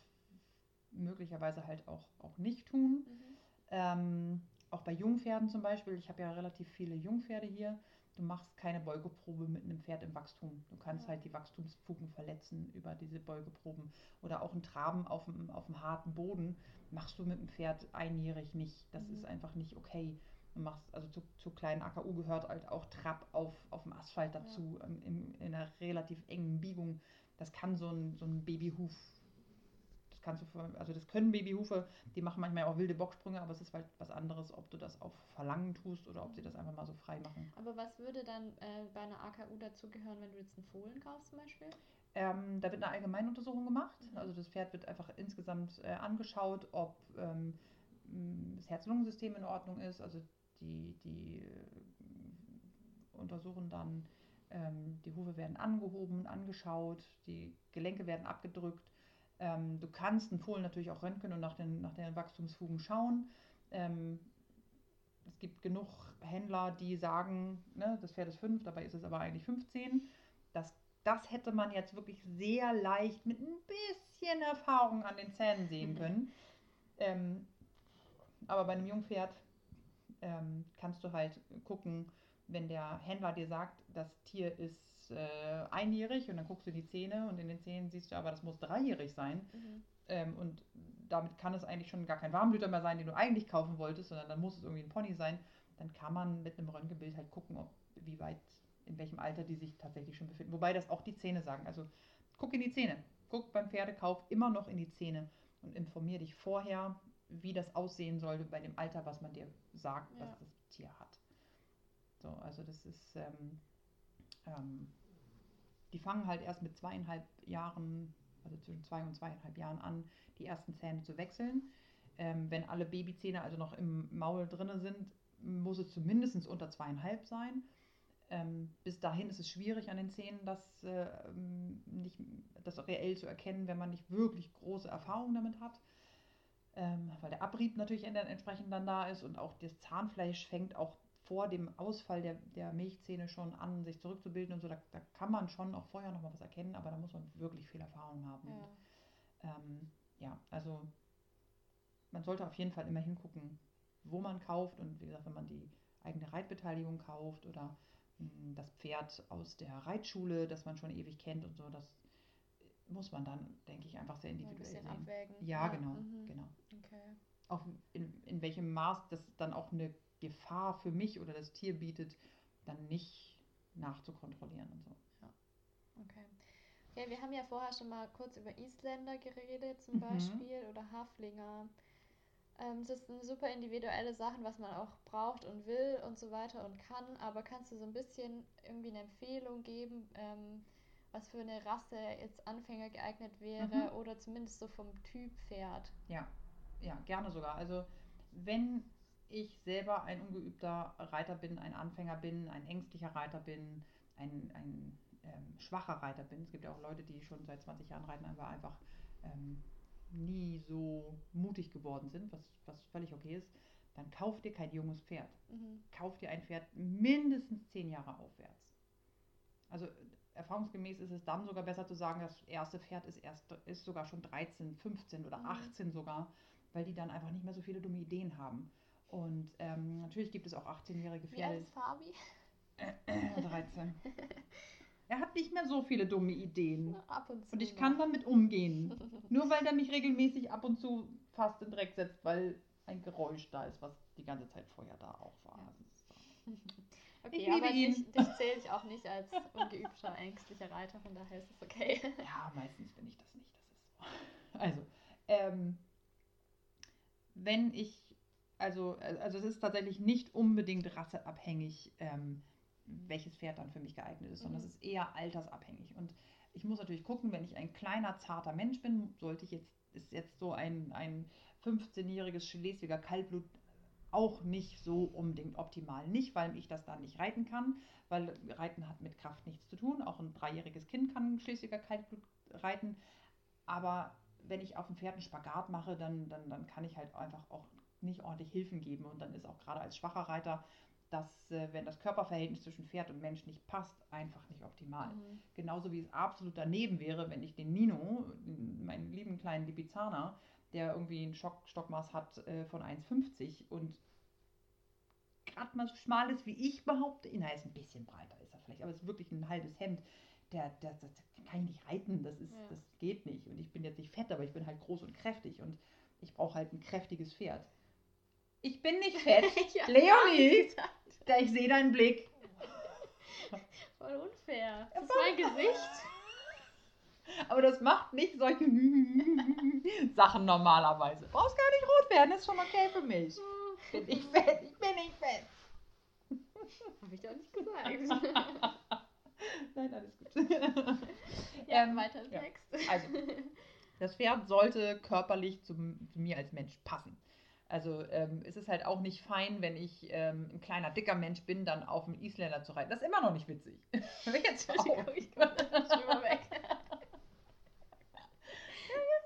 möglicherweise halt auch, auch nicht tun. Mhm. Ähm, auch bei Jungpferden zum Beispiel, ich habe ja relativ viele Jungpferde hier, du machst keine Beugeprobe mit einem Pferd im Wachstum. Du kannst ja. halt die Wachstumsfugen verletzen über diese Beugeproben. Oder auch ein Traben auf dem, auf dem harten Boden machst du mit dem Pferd einjährig nicht. Das mhm. ist einfach nicht okay. Du machst, also zu, zu kleinen AKU gehört halt auch Trab auf, auf dem Asphalt dazu, ja. in, in einer relativ engen Biegung. Das kann so ein, so ein Babyhuf kannst du, also das können Babyhufe, die machen manchmal auch wilde Bocksprünge, aber es ist halt was anderes, ob du das auf Verlangen tust oder ob sie das einfach mal so frei machen. Aber was würde dann äh, bei einer AKU dazugehören, wenn du jetzt einen Fohlen kaufst zum Beispiel? Ähm, da wird eine Allgemeinuntersuchung gemacht. Mhm. Also das Pferd wird einfach insgesamt äh, angeschaut, ob ähm, das Herz-Lungen-System in Ordnung ist. Also die, die äh, untersuchen dann, ähm, die Hufe werden angehoben, angeschaut, die Gelenke werden abgedrückt ähm, du kannst einen Fohlen natürlich auch röntgen und nach den, nach den Wachstumsfugen schauen. Ähm, es gibt genug Händler, die sagen, ne, das Pferd ist 5, dabei ist es aber eigentlich 15. Das, das hätte man jetzt wirklich sehr leicht mit ein bisschen Erfahrung an den Zähnen sehen können. ähm, aber bei einem Jungpferd ähm, kannst du halt gucken, wenn der Händler dir sagt, das Tier ist äh, einjährig und dann guckst du in die Zähne und in den Zähnen siehst du aber, das muss dreijährig sein. Mhm. Ähm, und damit kann es eigentlich schon gar kein Warmblüter mehr sein, den du eigentlich kaufen wolltest, sondern dann muss es irgendwie ein Pony sein. Dann kann man mit einem Röntgenbild halt gucken, ob, wie weit, in welchem Alter die sich tatsächlich schon befinden. Wobei das auch die Zähne sagen. Also guck in die Zähne. Guck beim Pferdekauf immer noch in die Zähne und informier dich vorher, wie das aussehen sollte bei dem Alter, was man dir sagt, ja. was das Tier hat. So, also das ist ähm, ähm, die fangen halt erst mit zweieinhalb Jahren, also zwischen zwei und zweieinhalb Jahren an, die ersten Zähne zu wechseln. Ähm, wenn alle Babyzähne also noch im Maul drin sind, muss es zumindest unter zweieinhalb sein. Ähm, bis dahin ist es schwierig an den Zähnen, das, äh, nicht, das reell zu erkennen, wenn man nicht wirklich große Erfahrung damit hat. Ähm, weil der Abrieb natürlich entsprechend dann da ist und auch das Zahnfleisch fängt auch vor dem Ausfall der, der Milchzähne schon an, sich zurückzubilden und so. Da, da kann man schon auch vorher noch mal was erkennen, aber da muss man wirklich viel Erfahrung haben. Ja, und, ähm, ja also man sollte auf jeden Fall immer hingucken, wo man kauft und wie gesagt, wenn man die eigene Reitbeteiligung kauft oder mh, hm, das Pferd aus der Reitschule, das man schon ewig kennt und so, das muss man dann, denke ich, einfach sehr Ein individuell bisschen sehen. abwägen. Ja, genau, mhm. genau. Okay. Auch in, in welchem Maß das dann auch eine Gefahr für mich oder das Tier bietet, dann nicht nachzukontrollieren und so. Okay. Ja, wir haben ja vorher schon mal kurz über Isländer geredet, zum Mhm. Beispiel, oder Haflinger. Ähm, das sind super individuelle Sachen, was man auch braucht und will und so weiter und kann. Aber kannst du so ein bisschen irgendwie eine Empfehlung geben, ähm, was für eine Rasse jetzt Anfänger geeignet wäre Mhm. oder zumindest so vom Typ Pferd? Ja, ja, gerne sogar. Also wenn ich selber ein ungeübter Reiter bin, ein Anfänger bin, ein ängstlicher Reiter bin, ein, ein ähm, schwacher Reiter bin, es gibt ja auch Leute, die schon seit 20 Jahren reiten, aber einfach ähm, nie so mutig geworden sind, was, was völlig okay ist, dann kauf dir kein junges Pferd. Mhm. Kauf dir ein Pferd mindestens 10 Jahre aufwärts. Also erfahrungsgemäß ist es dann sogar besser zu sagen, das erste Pferd ist, erst, ist sogar schon 13, 15 oder Mhm. 18 sogar, weil die dann einfach nicht mehr so viele dumme Ideen haben. Und ähm, natürlich gibt es auch 18-jährige Wie alt Pferde. ist Fabi? 13. Er hat nicht mehr so viele dumme Ideen. Ab und zu. Und ich kann damit umgehen. Nur weil der mich regelmäßig ab und zu fast in Dreck setzt, weil ein Geräusch da ist, was die ganze Zeit vorher da auch war. Ja. Okay, Ich liebe aber ihn. dich, dich zähle ich auch nicht als ungeübter, ängstlicher Reiter, von daher ist es okay. Ja, meistens bin ich das nicht. Das ist so. Also, ähm, wenn ich, also, also es ist tatsächlich nicht unbedingt rasseabhängig, ähm, welches Pferd dann für mich geeignet ist, sondern Mhm. es ist eher altersabhängig. Und ich muss natürlich gucken, wenn ich ein kleiner, zarter Mensch bin, sollte ich jetzt, ist jetzt so ein, ein 15-jähriges Schleswiger Kaltblut auch nicht so unbedingt optimal. Nicht, weil ich das dann nicht reiten kann, weil Reiten hat mit Kraft nichts zu tun. Auch ein dreijähriges Kind kann Schleswiger Kaltblut reiten. Aber wenn ich auf dem Pferd einen Spagat mache, dann, dann, dann kann ich halt einfach auch nicht ordentlich Hilfen geben. Und dann ist auch gerade als schwacher Reiter, dass, äh, wenn das Körperverhältnis zwischen Pferd und Mensch nicht passt, einfach nicht optimal. Mhm. Genauso wie es absolut daneben wäre, wenn ich den Nino, meinen lieben kleinen Lipizzaner, der irgendwie ein Stock, Stockmaß hat äh, von 1,50 und gerade mal so schmal ist wie ich behaupte, na, ist ein bisschen breiter ist er vielleicht, aber es ist wirklich ein halbes Hemd. Der, der, das kann ich nicht reiten, das, ist, Ja. das geht nicht. Und ich bin jetzt nicht fett, aber ich bin halt groß und kräftig und ich brauche halt ein kräftiges Pferd. Ich bin nicht fett, ja, Leonie! da ich sehe deinen Blick. Voll unfair. Das ist mein Gesicht. Aber das macht nicht solche Sachen normalerweise. Brauchst gar nicht rot werden, ist schon okay für mich. Bin ich fett, ich bin nicht fett. Habe ich doch nicht gesagt. Nein, alles gut. ja, Ähm, weiter im ja. Text. Also, das Pferd sollte körperlich zum, zu mir als Mensch passen. Also ähm, es ist halt auch nicht fein, wenn ich ähm, ein kleiner, dicker Mensch bin, dann auf einen Isländer zu reiten. Das ist immer noch nicht witzig. Jetzt auf. Ich komme schon mal weg.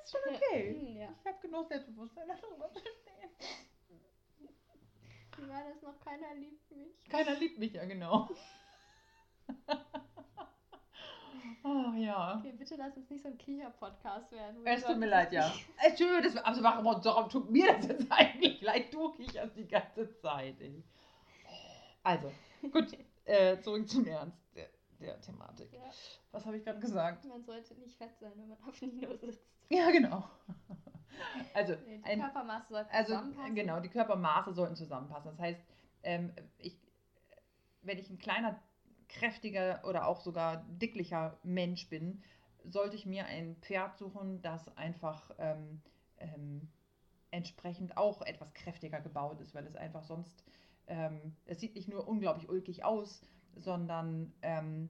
ist schon okay. Hm, Ja. Ich habe genug Selbstbewusstsein, darüber zu stehen. Wie war das noch? Keiner liebt mich. Keiner liebt mich ja, genau. Ach ja. Okay, bitte lass uns nicht so ein Kicher-Podcast werden. Es tut mir leid, ja. sich- Entschuldigung, das, also warum, warum tut mir das jetzt eigentlich leid? Du kicherst die ganze Zeit, ey. Also, gut, äh, zurück zum Ernst der, der Thematik. Ja, Was habe ich gerade gesagt? man sollte nicht fett sein, wenn man auf Nino sitzt. Ja, genau. Also, Nee, die ein, Körpermaße sollten also zusammenpassen. genau, die Körpermaße sollten zusammenpassen. Das heißt, ähm, ich, wenn ich ein kleiner, kräftiger oder auch sogar dicklicher Mensch bin, sollte ich mir ein Pferd suchen, das einfach ähm, ähm, entsprechend auch etwas kräftiger gebaut ist, weil es einfach sonst, ähm, es sieht nicht nur unglaublich ulkig aus, sondern ähm,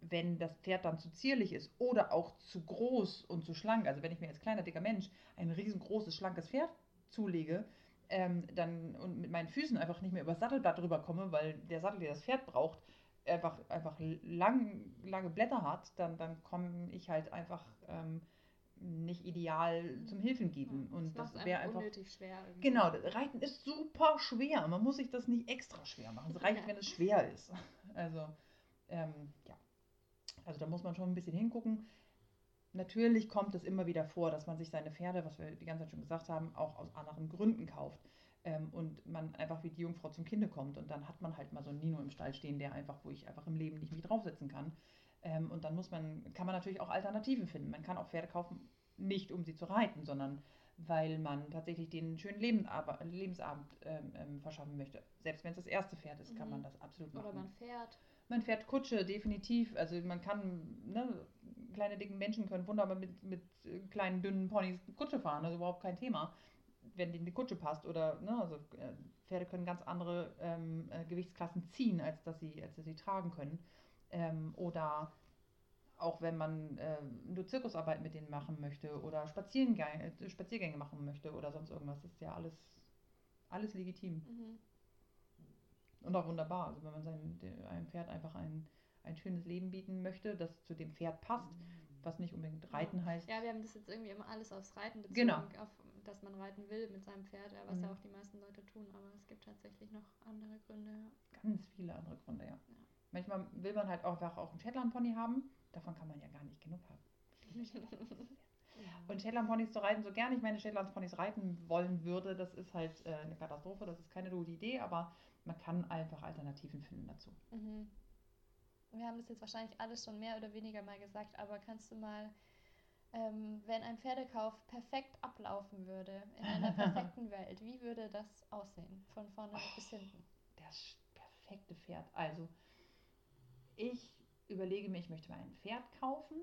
wenn das Pferd dann zu zierlich ist oder auch zu groß und zu schlank, also wenn ich mir als kleiner, dicker Mensch ein riesengroßes, schlankes Pferd zulege, ähm, dann und mit meinen Füßen einfach nicht mehr über das Sattelblatt rüberkomme, weil der Sattel, der das Pferd braucht, einfach, einfach lang, lange Blätter hat, dann, dann komme ich halt einfach ähm, nicht ideal zum Hilfen geben. Ja, und das das wäre einfach unnötig schwer. irgendwie. Genau, das Reiten ist super schwer. Man muss sich das nicht extra schwer machen. Es reicht, Ja. wenn es schwer ist. Also, ähm, ja. Also da muss man schon ein bisschen hingucken. Natürlich kommt es immer wieder vor, dass man sich seine Pferde, was wir die ganze Zeit schon gesagt haben, auch aus anderen Gründen kauft. Ähm, und man einfach wie die Jungfrau zum Kinde kommt. Und dann hat man halt mal so einen Nino im Stall stehen, der einfach, wo ich einfach im Leben nicht mich draufsetzen kann. Ähm, und dann muss man, kann man natürlich auch Alternativen finden. Man kann auch Pferde kaufen, nicht um sie zu reiten, sondern weil man tatsächlich den schönen Lebensab Lebensabend ähm, ähm, verschaffen möchte. Selbst wenn es das erste Pferd ist, kann Mhm. man das absolut machen. Oder man fährt. Man fährt Kutsche, definitiv. Also man kann, ne, kleine dicken Menschen können wunderbar mit, mit äh, kleinen dünnen Ponys Kutsche fahren, also überhaupt kein Thema, wenn denen die Kutsche passt. Oder, ne, also äh, Pferde können ganz andere ähm, äh, Gewichtsklassen ziehen, als dass sie, als dass sie tragen können. Ähm, oder auch wenn man äh, nur Zirkusarbeit mit denen machen möchte oder Spaziergänge, äh, Spaziergänge machen möchte oder sonst irgendwas, ist ja alles, alles legitim. Mhm. Und auch wunderbar. Also wenn man sein, de- einem Pferd einfach ein, ein schönes Leben bieten möchte, das zu dem Pferd passt, was nicht unbedingt Reiten heißt. Ja, wir haben das jetzt irgendwie immer alles aufs Reiten bezogen, Genau. auf, dass man reiten will mit seinem Pferd, ja, was ja Mhm. auch die meisten Leute tun, aber es gibt tatsächlich noch andere Gründe. Ja. Ganz viele andere Gründe, ja. Manchmal will man halt auch einfach auch einen Shetland-Pony haben. Davon kann man ja gar nicht genug haben. Und Shetland-Ponys zu reiten, so gern ich meine Shetland-Ponys reiten wollen würde, das ist halt äh, eine Katastrophe, das ist keine gute Idee, aber man kann einfach Alternativen finden dazu. Mhm. Wir haben das jetzt wahrscheinlich alles schon mehr oder weniger mal gesagt, aber kannst du mal, ähm, wenn ein Pferdekauf perfekt ablaufen würde, in einer perfekten Welt, wie würde das aussehen? Von vorne bis hinten. Das perfekte Pferd. Also, ich überlege mir, ich möchte mal ein Pferd kaufen.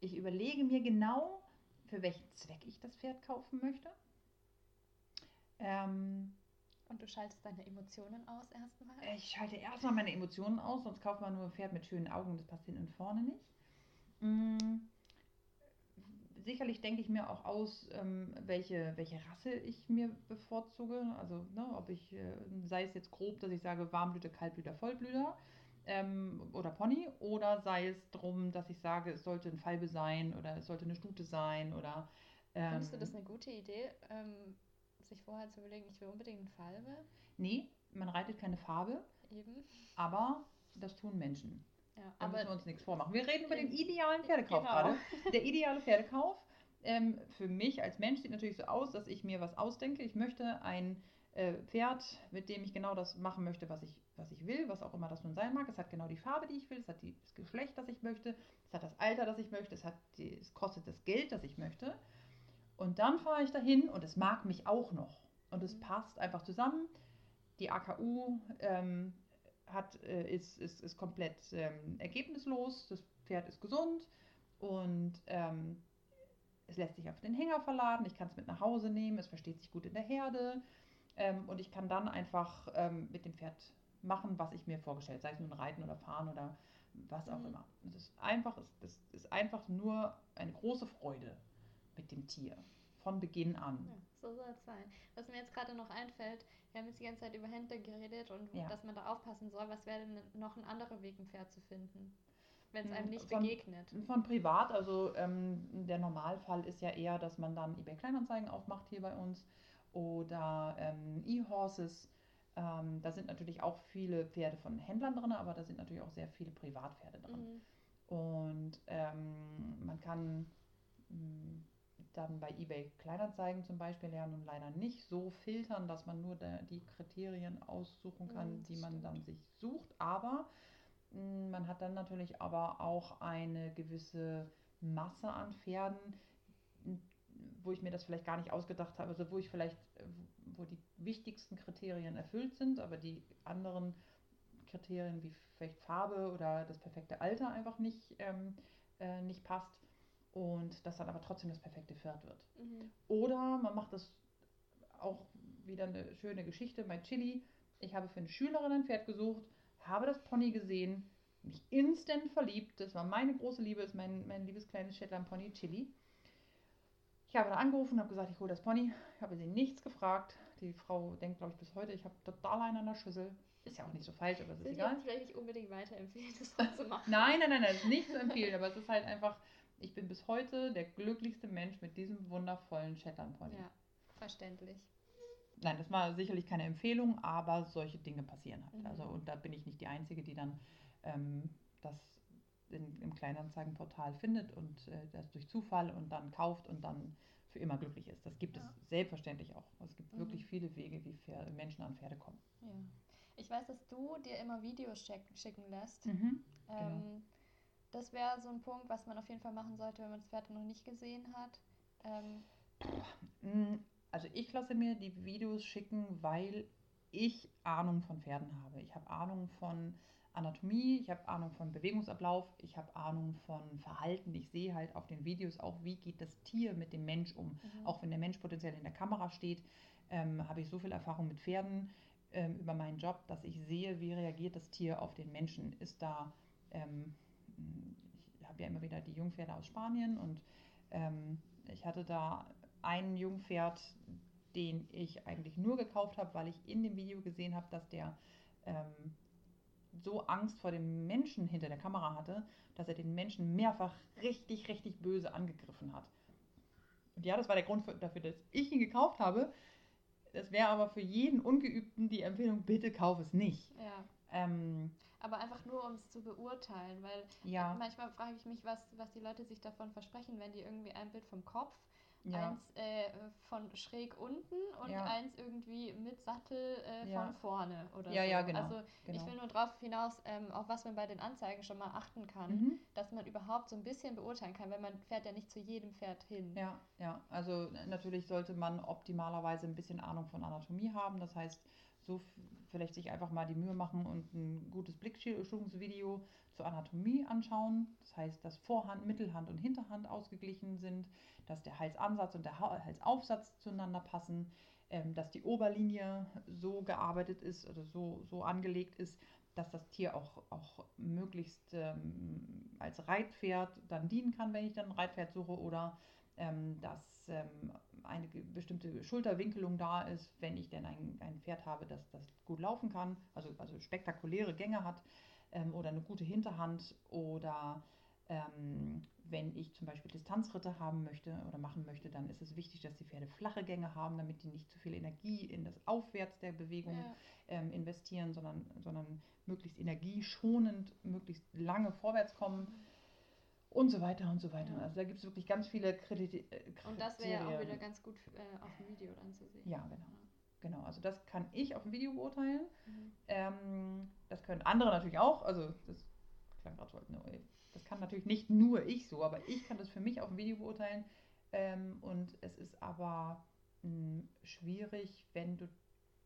Ich überlege mir genau, für welchen Zweck ich das Pferd kaufen möchte. Ähm, Und du schaltest deine Emotionen aus erstmal. ich schalte erstmal meine Emotionen aus, sonst kauft man nur ein Pferd mit schönen Augen, das passt hinten und vorne nicht. Mm, Sicherlich denke ich mir auch aus, ähm, welche, welche Rasse ich mir bevorzuge. Also, ne, ob ich, äh, sei es jetzt grob, dass ich sage Warmblüter, Kaltblüter, Vollblüter ähm, oder Pony, oder sei es drum, dass ich sage, es sollte ein Falbe sein oder es sollte eine Stute sein oder. Ähm, Findest du das eine gute Idee, ähm, sich vorher zu überlegen, ich will unbedingt eine Falbe? Nee, man reitet keine Farbe, Eben. aber das tun Menschen. Ja, Da müssen wir uns nichts vormachen. Wir reden über den idealen Pferdekauf Genau. gerade. Der ideale Pferdekauf ähm, für mich als Mensch sieht natürlich so aus, dass ich mir was ausdenke. Ich möchte ein äh, Pferd, mit dem ich genau das machen möchte, was ich, was ich will, was auch immer das nun sein mag. Es hat genau die Farbe, die ich will, es hat die, das Geschlecht, das ich möchte, es hat das Alter, das ich möchte, es, hat die, es kostet das Geld, das ich möchte. Und dann fahre ich dahin und es mag mich auch noch. Und es Mhm. passt einfach zusammen. Die AKU ähm, hat, äh, ist, ist, ist komplett ähm, ergebnislos. Das Pferd ist gesund und ähm, es lässt sich auf den Hänger verladen. Ich kann es mit nach Hause nehmen. Es versteht sich gut in der Herde. Ähm, und ich kann dann einfach ähm, mit dem Pferd machen, was ich mir vorgestellt habe. Sei es nun reiten oder fahren oder was auch Mhm. immer. Es ist einfach, es, es ist einfach nur eine große Freude mit dem Tier. Von Beginn an. Ja, so soll es sein. Was mir jetzt gerade noch einfällt, wir haben jetzt die ganze Zeit über Händler geredet und Ja. dass man da aufpassen soll. Was wäre denn noch ein anderer Weg, ein Pferd zu finden, wenn es Hm, einem nicht von- begegnet? Von privat, also ähm, der Normalfall ist ja eher, dass man dann eBay Kleinanzeigen aufmacht hier bei uns oder ähm, E-Horses. Ähm, da sind natürlich auch viele Pferde von Händlern drin, aber da sind natürlich auch sehr viele Privatpferde drin. Mhm. Und ähm, man kann mh, dann bei eBay Kleinanzeigen zum Beispiel ja nun leider nicht so filtern, dass man nur die Kriterien aussuchen kann, Mhm, die man stimmt. dann sich sucht. Aber mh, man hat dann natürlich aber auch eine gewisse Masse an Pferden, mh, wo ich mir das vielleicht gar nicht ausgedacht habe, also wo ich vielleicht, äh, wo die wichtigsten Kriterien erfüllt sind, aber die anderen Kriterien wie vielleicht Farbe oder das perfekte Alter einfach nicht, ähm, äh, nicht passt und das dann aber trotzdem das perfekte Pferd wird. Mhm. Oder man macht das auch wieder eine schöne Geschichte bei Chili. Ich habe für eine Schülerin ein Pferd gesucht, habe das Pony gesehen, mich instant verliebt. Das war meine große Liebe, ist mein, mein liebes kleines Shetland Pony Chili. Ich habe da angerufen und habe gesagt, ich hole das Pony. Ich habe sie nichts gefragt. Die Frau denkt, glaube ich, bis heute, ich habe total einen an der Schüssel. Ist ja auch nicht so falsch, aber es ist ich egal. jetzt vielleicht nicht unbedingt weiterempfehlen, das so zu machen. Nein, nein, nein, das ist nicht zu empfehlen, aber es ist halt einfach, ich bin bis heute der glücklichste Mensch mit diesem wundervollen Shetland Pony. Ja, verständlich. Nein, das war sicherlich keine Empfehlung, aber solche Dinge passieren halt. Mhm. Also, und da bin ich nicht die Einzige, die dann ähm, das in, im Kleinanzeigenportal findet und äh, das durch Zufall und dann kauft und dann für immer glücklich ist. Das gibt Ja. es selbstverständlich auch. Es gibt Mhm. wirklich viele Wege, wie Pferde, Menschen an Pferde kommen. Ja. Ich weiß, dass du dir immer Videos schick, schicken lässt. Mhm. Ähm, das wäre so ein Punkt, was man auf jeden Fall machen sollte, wenn man das Pferd noch nicht gesehen hat. Ähm, mm, also ich lasse mir die Videos schicken, weil ich Ahnung von Pferden habe. Ich habe Ahnung von Anatomie, ich habe Ahnung von Bewegungsablauf, ich habe Ahnung von Verhalten. Ich sehe halt auf den Videos auch, wie geht das Tier mit dem Mensch um. Mhm. Auch wenn der Mensch potenziell in der Kamera steht, ähm, habe ich so viel Erfahrung mit Pferden ähm, über meinen Job, dass ich sehe, wie reagiert das Tier auf den Menschen. Ist da, ähm, ich habe ja immer wieder die Jungpferde aus Spanien und ähm, ich hatte da ein Jungpferd, den ich eigentlich nur gekauft habe, weil ich in dem Video gesehen habe, dass der ähm, so Angst vor dem Menschen hinter der Kamera hatte, dass er den Menschen mehrfach richtig, richtig böse angegriffen hat. Und ja, das war der Grund dafür, dass ich ihn gekauft habe. Das wäre aber für jeden Ungeübten die Empfehlung, bitte kauf es nicht. Ja. Ähm, aber einfach nur, um es zu beurteilen, weil ja. manchmal frage ich mich, was, was die Leute sich davon versprechen, wenn die irgendwie ein Bild vom Kopf ja. Eins äh, von schräg unten und ja. eins irgendwie mit Sattel äh, von vorne oder ja, so. Ja, genau. Also genau. ich will nur darauf hinaus, ähm, auf was man bei den Anzeigen schon mal achten kann, mhm. dass man überhaupt so ein bisschen beurteilen kann, weil man fährt ja nicht zu jedem Pferd hin. Ja, ja. Also natürlich sollte man optimalerweise ein bisschen Ahnung von Anatomie haben. Das heißt, so vielleicht sich einfach mal die Mühe machen und ein gutes Blickschulungsvideo zur Anatomie anschauen. Das heißt, dass Vorhand, Mittelhand und Hinterhand ausgeglichen sind, dass der Halsansatz und der Halsaufsatz zueinander passen, ähm, dass die Oberlinie so gearbeitet ist oder so, so angelegt ist, dass das Tier auch, auch möglichst ähm, als Reitpferd dann dienen kann, wenn ich dann ein Reitpferd suche oder ähm, dass ähm, eine bestimmte Schulterwinkelung da ist, wenn ich denn ein, ein Pferd habe, das, das gut laufen kann, also, also spektakuläre Gänge hat ähm, oder eine gute Hinterhand oder ähm, wenn ich zum Beispiel Distanzritte haben möchte oder machen möchte, dann ist es wichtig, dass die Pferde flache Gänge haben, damit die nicht zu viel Energie in das Aufwärts der Bewegung ja. ähm, investieren, sondern, sondern möglichst energieschonend, möglichst lange vorwärts kommen und so weiter und so weiter. Also da gibt es wirklich ganz viele Kredite. Äh, und das wäre ja auch wieder ganz gut äh, auf dem Video dann zu sehen. Ja, genau. Genau, also das kann ich auf dem Video beurteilen. Mhm. Ähm, das können andere natürlich auch. Also das klang gerade so, das kann natürlich nicht nur ich so, aber ich kann das für mich auf dem Video beurteilen. Ähm, und es ist aber mh, hm, schwierig, wenn du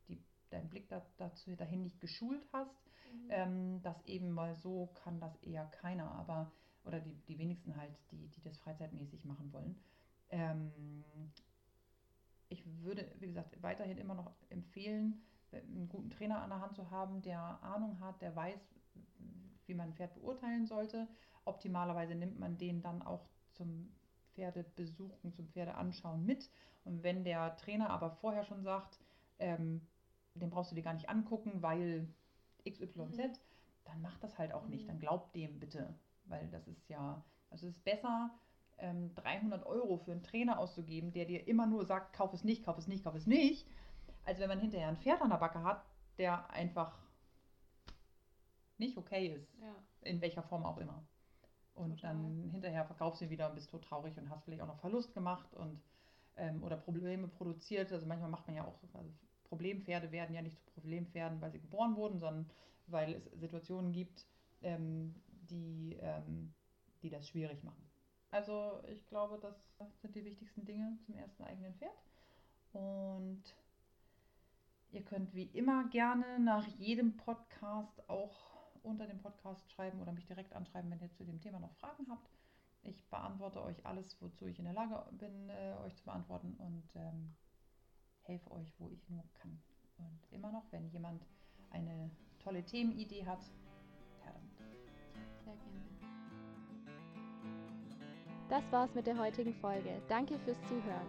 die, deinen Blick da, dazu dahin nicht geschult hast. Mhm. Ähm, das eben mal so kann das eher keiner, aber oder die, die wenigsten halt, die, die das freizeitmäßig machen wollen. Ähm, ich würde, wie gesagt, weiterhin immer noch empfehlen, einen guten Trainer an der Hand zu haben, der Ahnung hat, der weiß, wie man ein Pferd beurteilen sollte. Optimalerweise nimmt man den dann auch zum Pferdebesuchen, zum Pferdeanschauen mit. Und wenn der Trainer aber vorher schon sagt, ähm, den brauchst du dir gar nicht angucken, weil XYZ, mhm. dann macht das halt auch mhm. nicht. Dann glaubt dem bitte, weil das ist ja, also es ist besser, ähm, 300 Euro für einen Trainer auszugeben, der dir immer nur sagt, kauf es nicht, kauf es nicht, kauf es nicht, als wenn man hinterher ein Pferd an der Backe hat, der einfach nicht okay ist. Ja. In welcher Form auch immer. Und Total. dann hinterher verkaufst du ihn wieder und bist tot traurig und hast vielleicht auch noch Verlust gemacht und ähm, oder Probleme produziert. Also manchmal macht man ja auch, also Problempferde werden ja nicht zu Problempferden, weil sie geboren wurden, sondern weil es Situationen gibt, ähm, die, ähm, die das schwierig machen. Also ich glaube, das sind die wichtigsten Dinge zum ersten eigenen Pferd. Und ihr könnt wie immer gerne nach jedem Podcast auch unter dem Podcast schreiben oder mich direkt anschreiben, wenn ihr zu dem Thema noch Fragen habt. Ich beantworte euch alles, wozu ich in der Lage bin, äh, euch zu beantworten und ähm, helfe euch, wo ich nur kann. Und immer noch, wenn jemand eine tolle Themenidee hat. Sehr gerne. Das war's mit der heutigen Folge. Danke fürs Zuhören.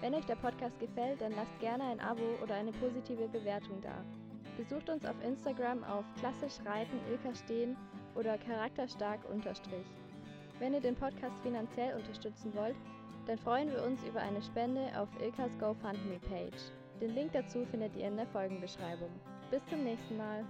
Wenn euch der Podcast gefällt, dann lasst gerne ein Abo oder eine positive Bewertung da. Besucht uns auf Instagram auf klassisch reiten Ilka stehen oder charakterstark unterstrich. Wenn ihr den Podcast finanziell unterstützen wollt, dann freuen wir uns über eine Spende auf Ilkas GoFundMe Page. Den Link dazu findet ihr in der Folgenbeschreibung. Bis zum nächsten Mal.